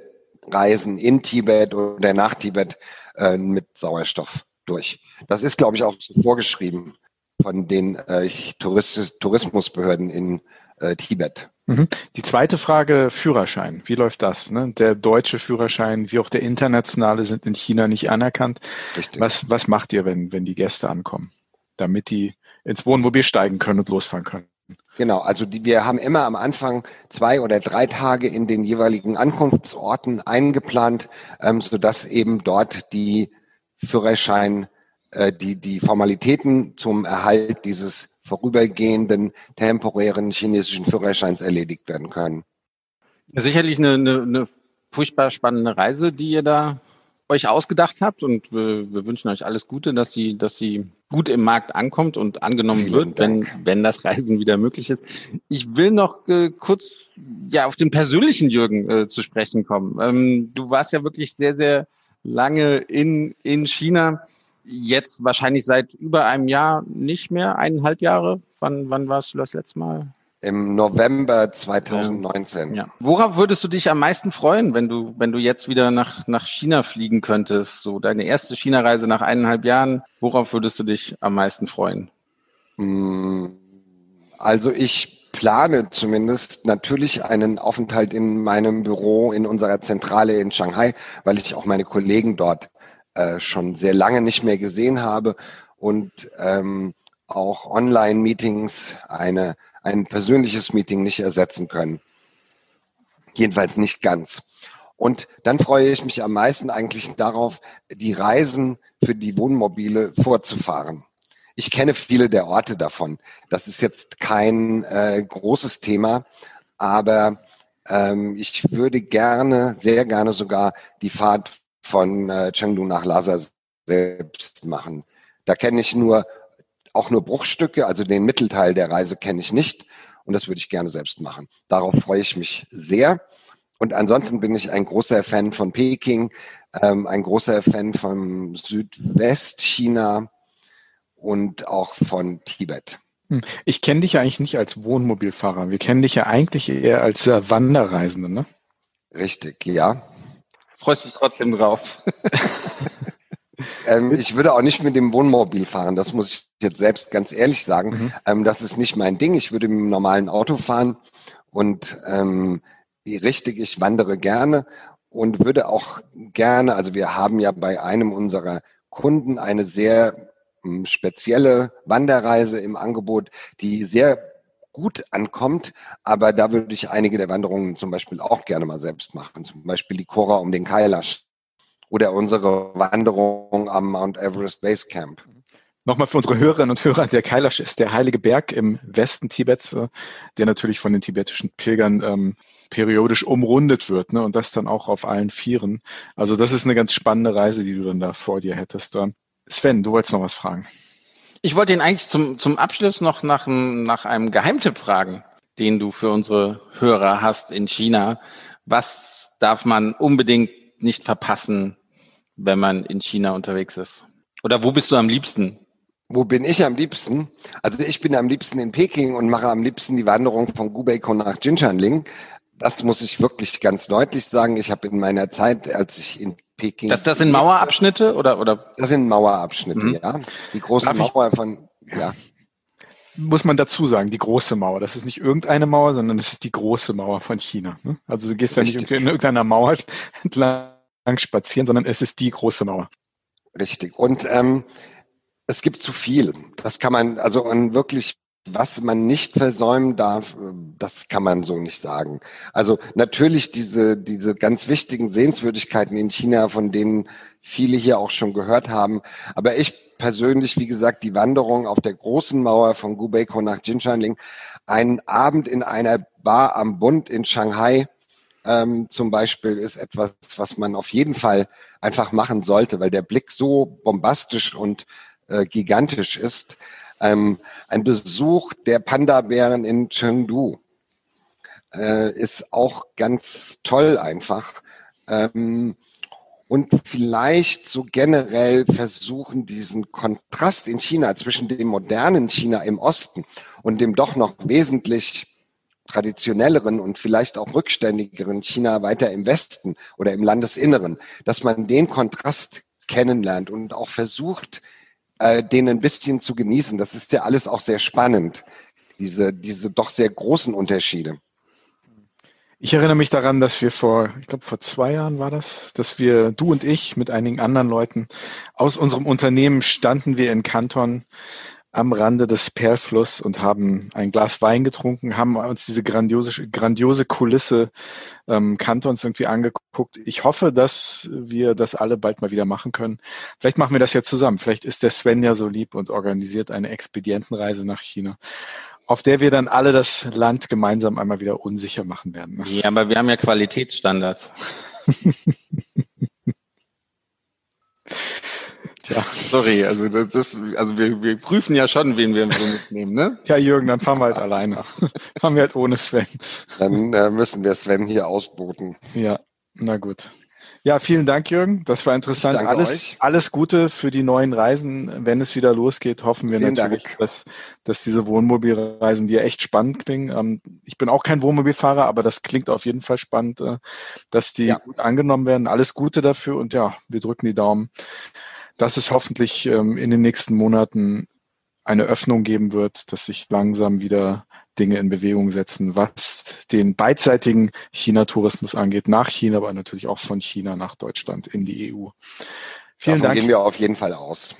Reisen in Tibet oder nach Tibet äh, mit Sauerstoff durch. Das ist, glaube ich, auch so vorgeschrieben von den äh, Tourist Tourismusbehörden in äh, Tibet. Mhm. Die zweite Frage, Führerschein. Wie läuft das? Ne? Der deutsche Führerschein, wie auch der internationale, sind in China nicht anerkannt. Richtig. Was, was macht ihr, wenn, wenn die Gäste ankommen, damit die ins Wohnmobil steigen können und losfahren können? Genau, also die, wir haben immer am Anfang zwei oder drei Tage in den jeweiligen Ankunftsorten eingeplant, ähm, sodass eben dort die Führerschein, die, die Formalitäten zum Erhalt dieses vorübergehenden temporären chinesischen Führerscheins erledigt werden können. sicherlich eine, eine, eine furchtbar spannende Reise, die ihr da euch ausgedacht habt und wir, wir, wünschen euch alles Gute, dass sie, dass sie gut im Markt ankommt und angenommen Vielen wird, wenn, wenn das Reisen wieder möglich ist. Ich will noch äh, kurz ja auf den persönlichen Jürgen äh, zu sprechen kommen. Ähm, du warst ja wirklich sehr, sehr lange in, in China. Jetzt wahrscheinlich seit über einem Jahr nicht mehr, eineinhalb Jahre. Wann, wann warst du das letzte Mal? Im November 2019. Ja. Worauf würdest du dich am meisten freuen, wenn du, wenn du jetzt wieder nach, nach China fliegen könntest? So deine erste China-Reise nach eineinhalb Jahren. Worauf würdest du dich am meisten freuen? Mm, also ich plane zumindest natürlich einen Aufenthalt in meinem Büro in unserer Zentrale in Shanghai, weil ich auch meine Kollegen dort äh, schon sehr lange nicht mehr gesehen habe und ähm, auch Online-Meetings eine, ein persönliches Meeting nicht ersetzen können. Jedenfalls nicht ganz. Und dann freue ich mich am meisten eigentlich darauf, die Reisen für die Wohnmobile vorzufahren. Ich kenne viele der Orte davon. Das ist jetzt kein äh, großes Thema, aber ähm, ich würde gerne, sehr gerne sogar die Fahrt von äh, Chengdu nach Lhasa selbst machen. Da kenne ich nur auch nur Bruchstücke, also den Mittelteil der Reise kenne ich nicht und das würde ich gerne selbst machen. Darauf freue ich mich sehr. Und ansonsten bin ich ein großer Fan von Peking, ähm, ein großer Fan von Südwestchina, und auch von Tibet. Hm. Ich kenne dich ja eigentlich nicht als Wohnmobilfahrer. Wir kennen dich ja eigentlich eher als äh, Wanderreisende, ne? Richtig, ja. Freust dich trotzdem drauf? *laughs* ähm, ich würde auch nicht mit dem Wohnmobil fahren, das muss ich jetzt selbst ganz ehrlich sagen. Mhm. Ähm, das ist nicht mein Ding. Ich würde mit dem normalen Auto fahren und ähm, richtig, ich wandere gerne und würde auch gerne, also wir haben ja bei einem unserer Kunden eine sehr spezielle Wanderreise im Angebot, die sehr gut ankommt, aber da würde ich einige der Wanderungen zum Beispiel auch gerne mal selbst machen. Zum Beispiel die Cora um den Kailash oder unsere Wanderung am Mount Everest Base Camp. Nochmal für unsere Hörerinnen und Hörer, der Kailash ist der heilige Berg im Westen Tibets, äh, der natürlich von den tibetischen Pilgern ähm, periodisch umrundet wird ne? und das dann auch auf allen Vieren. Also das ist eine ganz spannende Reise, die du dann da vor dir hättest. Sven, du wolltest noch was fragen. Ich wollte ihn eigentlich zum, zum Abschluss noch nach, nach einem Geheimtipp fragen, den du für unsere Hörer hast in China. Was darf man unbedingt nicht verpassen, wenn man in China unterwegs ist? Oder wo bist du am liebsten? Wo bin ich am liebsten? Also ich bin am liebsten in Peking und mache am liebsten die Wanderung von Gubeiko nach Jinshanling. Das muss ich wirklich ganz deutlich sagen. Ich habe in meiner Zeit, als ich in Peking. Das, das sind Mauerabschnitte oder, oder? Das sind Mauerabschnitte, mhm. ja. Die große Darf Mauer von, ja. Muss man dazu sagen, die große Mauer. Das ist nicht irgendeine Mauer, sondern das ist die große Mauer von China. Ne? Also du gehst Richtig. ja nicht in irgendeiner Mauer *laughs* entlang spazieren, sondern es ist die große Mauer. Richtig. Und ähm, es gibt zu viel. Das kann man, also an wirklich was man nicht versäumen darf, das kann man so nicht sagen. Also natürlich diese, diese ganz wichtigen Sehenswürdigkeiten in China, von denen viele hier auch schon gehört haben. Aber ich persönlich, wie gesagt, die Wanderung auf der großen Mauer von Gubeiko nach Jinshanling, einen Abend in einer Bar am Bund in Shanghai, ähm, zum Beispiel ist etwas, was man auf jeden Fall einfach machen sollte, weil der Blick so bombastisch und äh, gigantisch ist. Ähm, ein Besuch der Panda-Bären in Chengdu äh, ist auch ganz toll einfach. Ähm, und vielleicht so generell versuchen, diesen Kontrast in China zwischen dem modernen China im Osten und dem doch noch wesentlich traditionelleren und vielleicht auch rückständigeren China weiter im Westen oder im Landesinneren, dass man den Kontrast kennenlernt und auch versucht, äh, den ein bisschen zu genießen. Das ist ja alles auch sehr spannend, diese, diese doch sehr großen Unterschiede. Ich erinnere mich daran, dass wir vor, ich glaube vor zwei Jahren war das, dass wir, du und ich mit einigen anderen Leuten aus unserem Unternehmen standen wir in Kanton am Rande des Perlfluss und haben ein Glas Wein getrunken, haben uns diese grandiose, grandiose Kulisse ähm, Kantons irgendwie angeguckt. Ich hoffe, dass wir das alle bald mal wieder machen können. Vielleicht machen wir das ja zusammen. Vielleicht ist der Sven ja so lieb und organisiert eine Expedientenreise nach China auf der wir dann alle das Land gemeinsam einmal wieder unsicher machen werden. Ja, aber wir haben ja Qualitätsstandards. *laughs* Tja, sorry, also das ist, also wir, wir prüfen ja schon, wen wir so mitnehmen, ne? Ja, Jürgen, dann fahren wir halt alleine. *laughs* fahren wir halt ohne Sven. Dann äh, müssen wir Sven hier ausboten. Ja, na gut. Ja, vielen Dank, Jürgen. Das war interessant. Alles, alles Gute für die neuen Reisen. Wenn es wieder losgeht, hoffen wir vielen natürlich, dass, dass diese Wohnmobilreisen dir echt spannend klingen. Ähm, ich bin auch kein Wohnmobilfahrer, aber das klingt auf jeden Fall spannend, äh, dass die ja. gut angenommen werden. Alles Gute dafür und ja, wir drücken die Daumen, dass es hoffentlich ähm, in den nächsten Monaten eine Öffnung geben wird, dass sich langsam wieder Dinge in Bewegung setzen, was den beidseitigen China-Tourismus angeht, nach China, aber natürlich auch von China nach Deutschland in die EU. Vielen Davon Dank. gehen wir auf jeden Fall aus.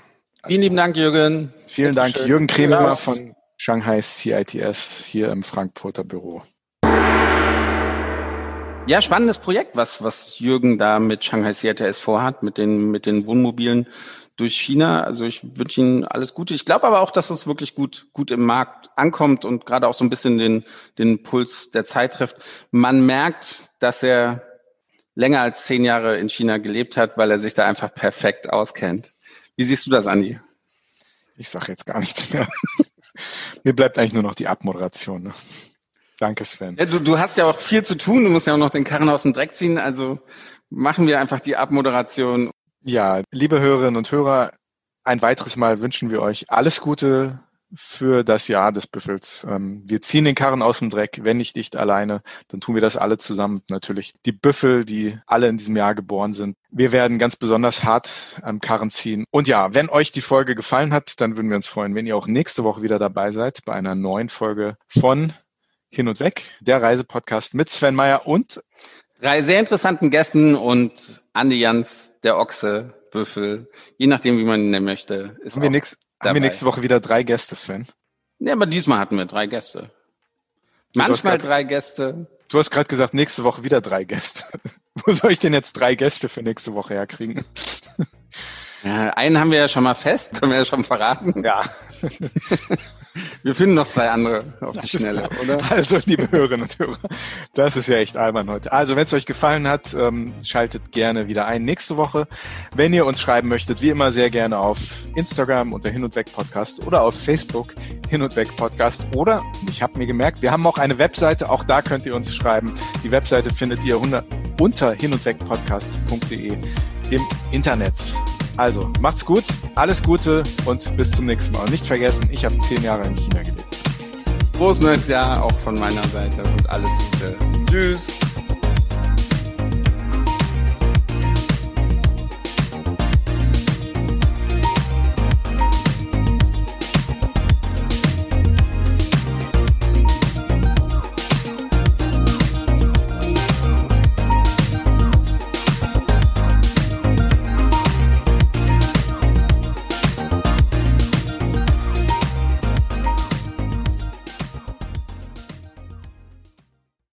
Vielen lieben Dank, Jürgen. Vielen Dank. Jürgen Kremer von Shanghai CITS hier im Frankfurter Büro. Ja, spannendes Projekt, was, was Jürgen da mit Shanghai CITS vorhat, mit den, mit den Wohnmobilen durch China. Also ich wünsche Ihnen alles Gute. Ich glaube aber auch, dass es wirklich gut, gut im Markt ankommt und gerade auch so ein bisschen den, den Puls der Zeit trifft. Man merkt, dass er länger als zehn Jahre in China gelebt hat, weil er sich da einfach perfekt auskennt. Wie siehst du das, Andi? Ich sage jetzt gar nichts mehr. *laughs* Mir bleibt eigentlich nur noch die Abmoderation. Ne? Danke, Sven. Ja, du, du hast ja auch viel zu tun. Du musst ja auch noch den Karren aus dem Dreck ziehen. Also machen wir einfach die Abmoderation ja, liebe Hörerinnen und Hörer, ein weiteres Mal wünschen wir euch alles Gute für das Jahr des Büffels. Ähm, wir ziehen den Karren aus dem Dreck, wenn nicht nicht alleine, dann tun wir das alle zusammen. Natürlich die Büffel, die alle in diesem Jahr geboren sind. Wir werden ganz besonders hart am Karren ziehen. Und ja, wenn euch die Folge gefallen hat, dann würden wir uns freuen, wenn ihr auch nächste Woche wieder dabei seid bei einer neuen Folge von Hin und Weg, der Reisepodcast mit Sven Meyer und drei sehr interessanten Gästen und Andi Jans, der Ochse, Büffel, je nachdem, wie man ihn nennen möchte. Ist haben, wir nix, haben wir nächste Woche wieder drei Gäste, Sven? Ja, aber diesmal hatten wir drei Gäste. Du Manchmal grad, drei Gäste. Du hast gerade gesagt, nächste Woche wieder drei Gäste. *laughs* Wo soll ich denn jetzt drei Gäste für nächste Woche herkriegen? Ja, einen haben wir ja schon mal fest, können wir ja schon verraten. Ja. *laughs* Wir finden noch zwei andere auf die Schnelle, oder? Also, liebe Hörerinnen und Hörer, das ist ja echt albern heute. Also, wenn es euch gefallen hat, ähm, schaltet gerne wieder ein nächste Woche. Wenn ihr uns schreiben möchtet, wie immer sehr gerne auf Instagram unter Hin und Weg Podcast oder auf Facebook Hin und Weg Podcast. Oder, ich habe mir gemerkt, wir haben auch eine Webseite, auch da könnt ihr uns schreiben. Die Webseite findet ihr unter hin und weg podcast.de im Internet. Also, macht's gut, alles Gute und bis zum nächsten Mal. Und nicht vergessen, ich habe zehn Jahre in China gelebt. Frohes neues Jahr auch von meiner Seite und alles Gute. Tschüss.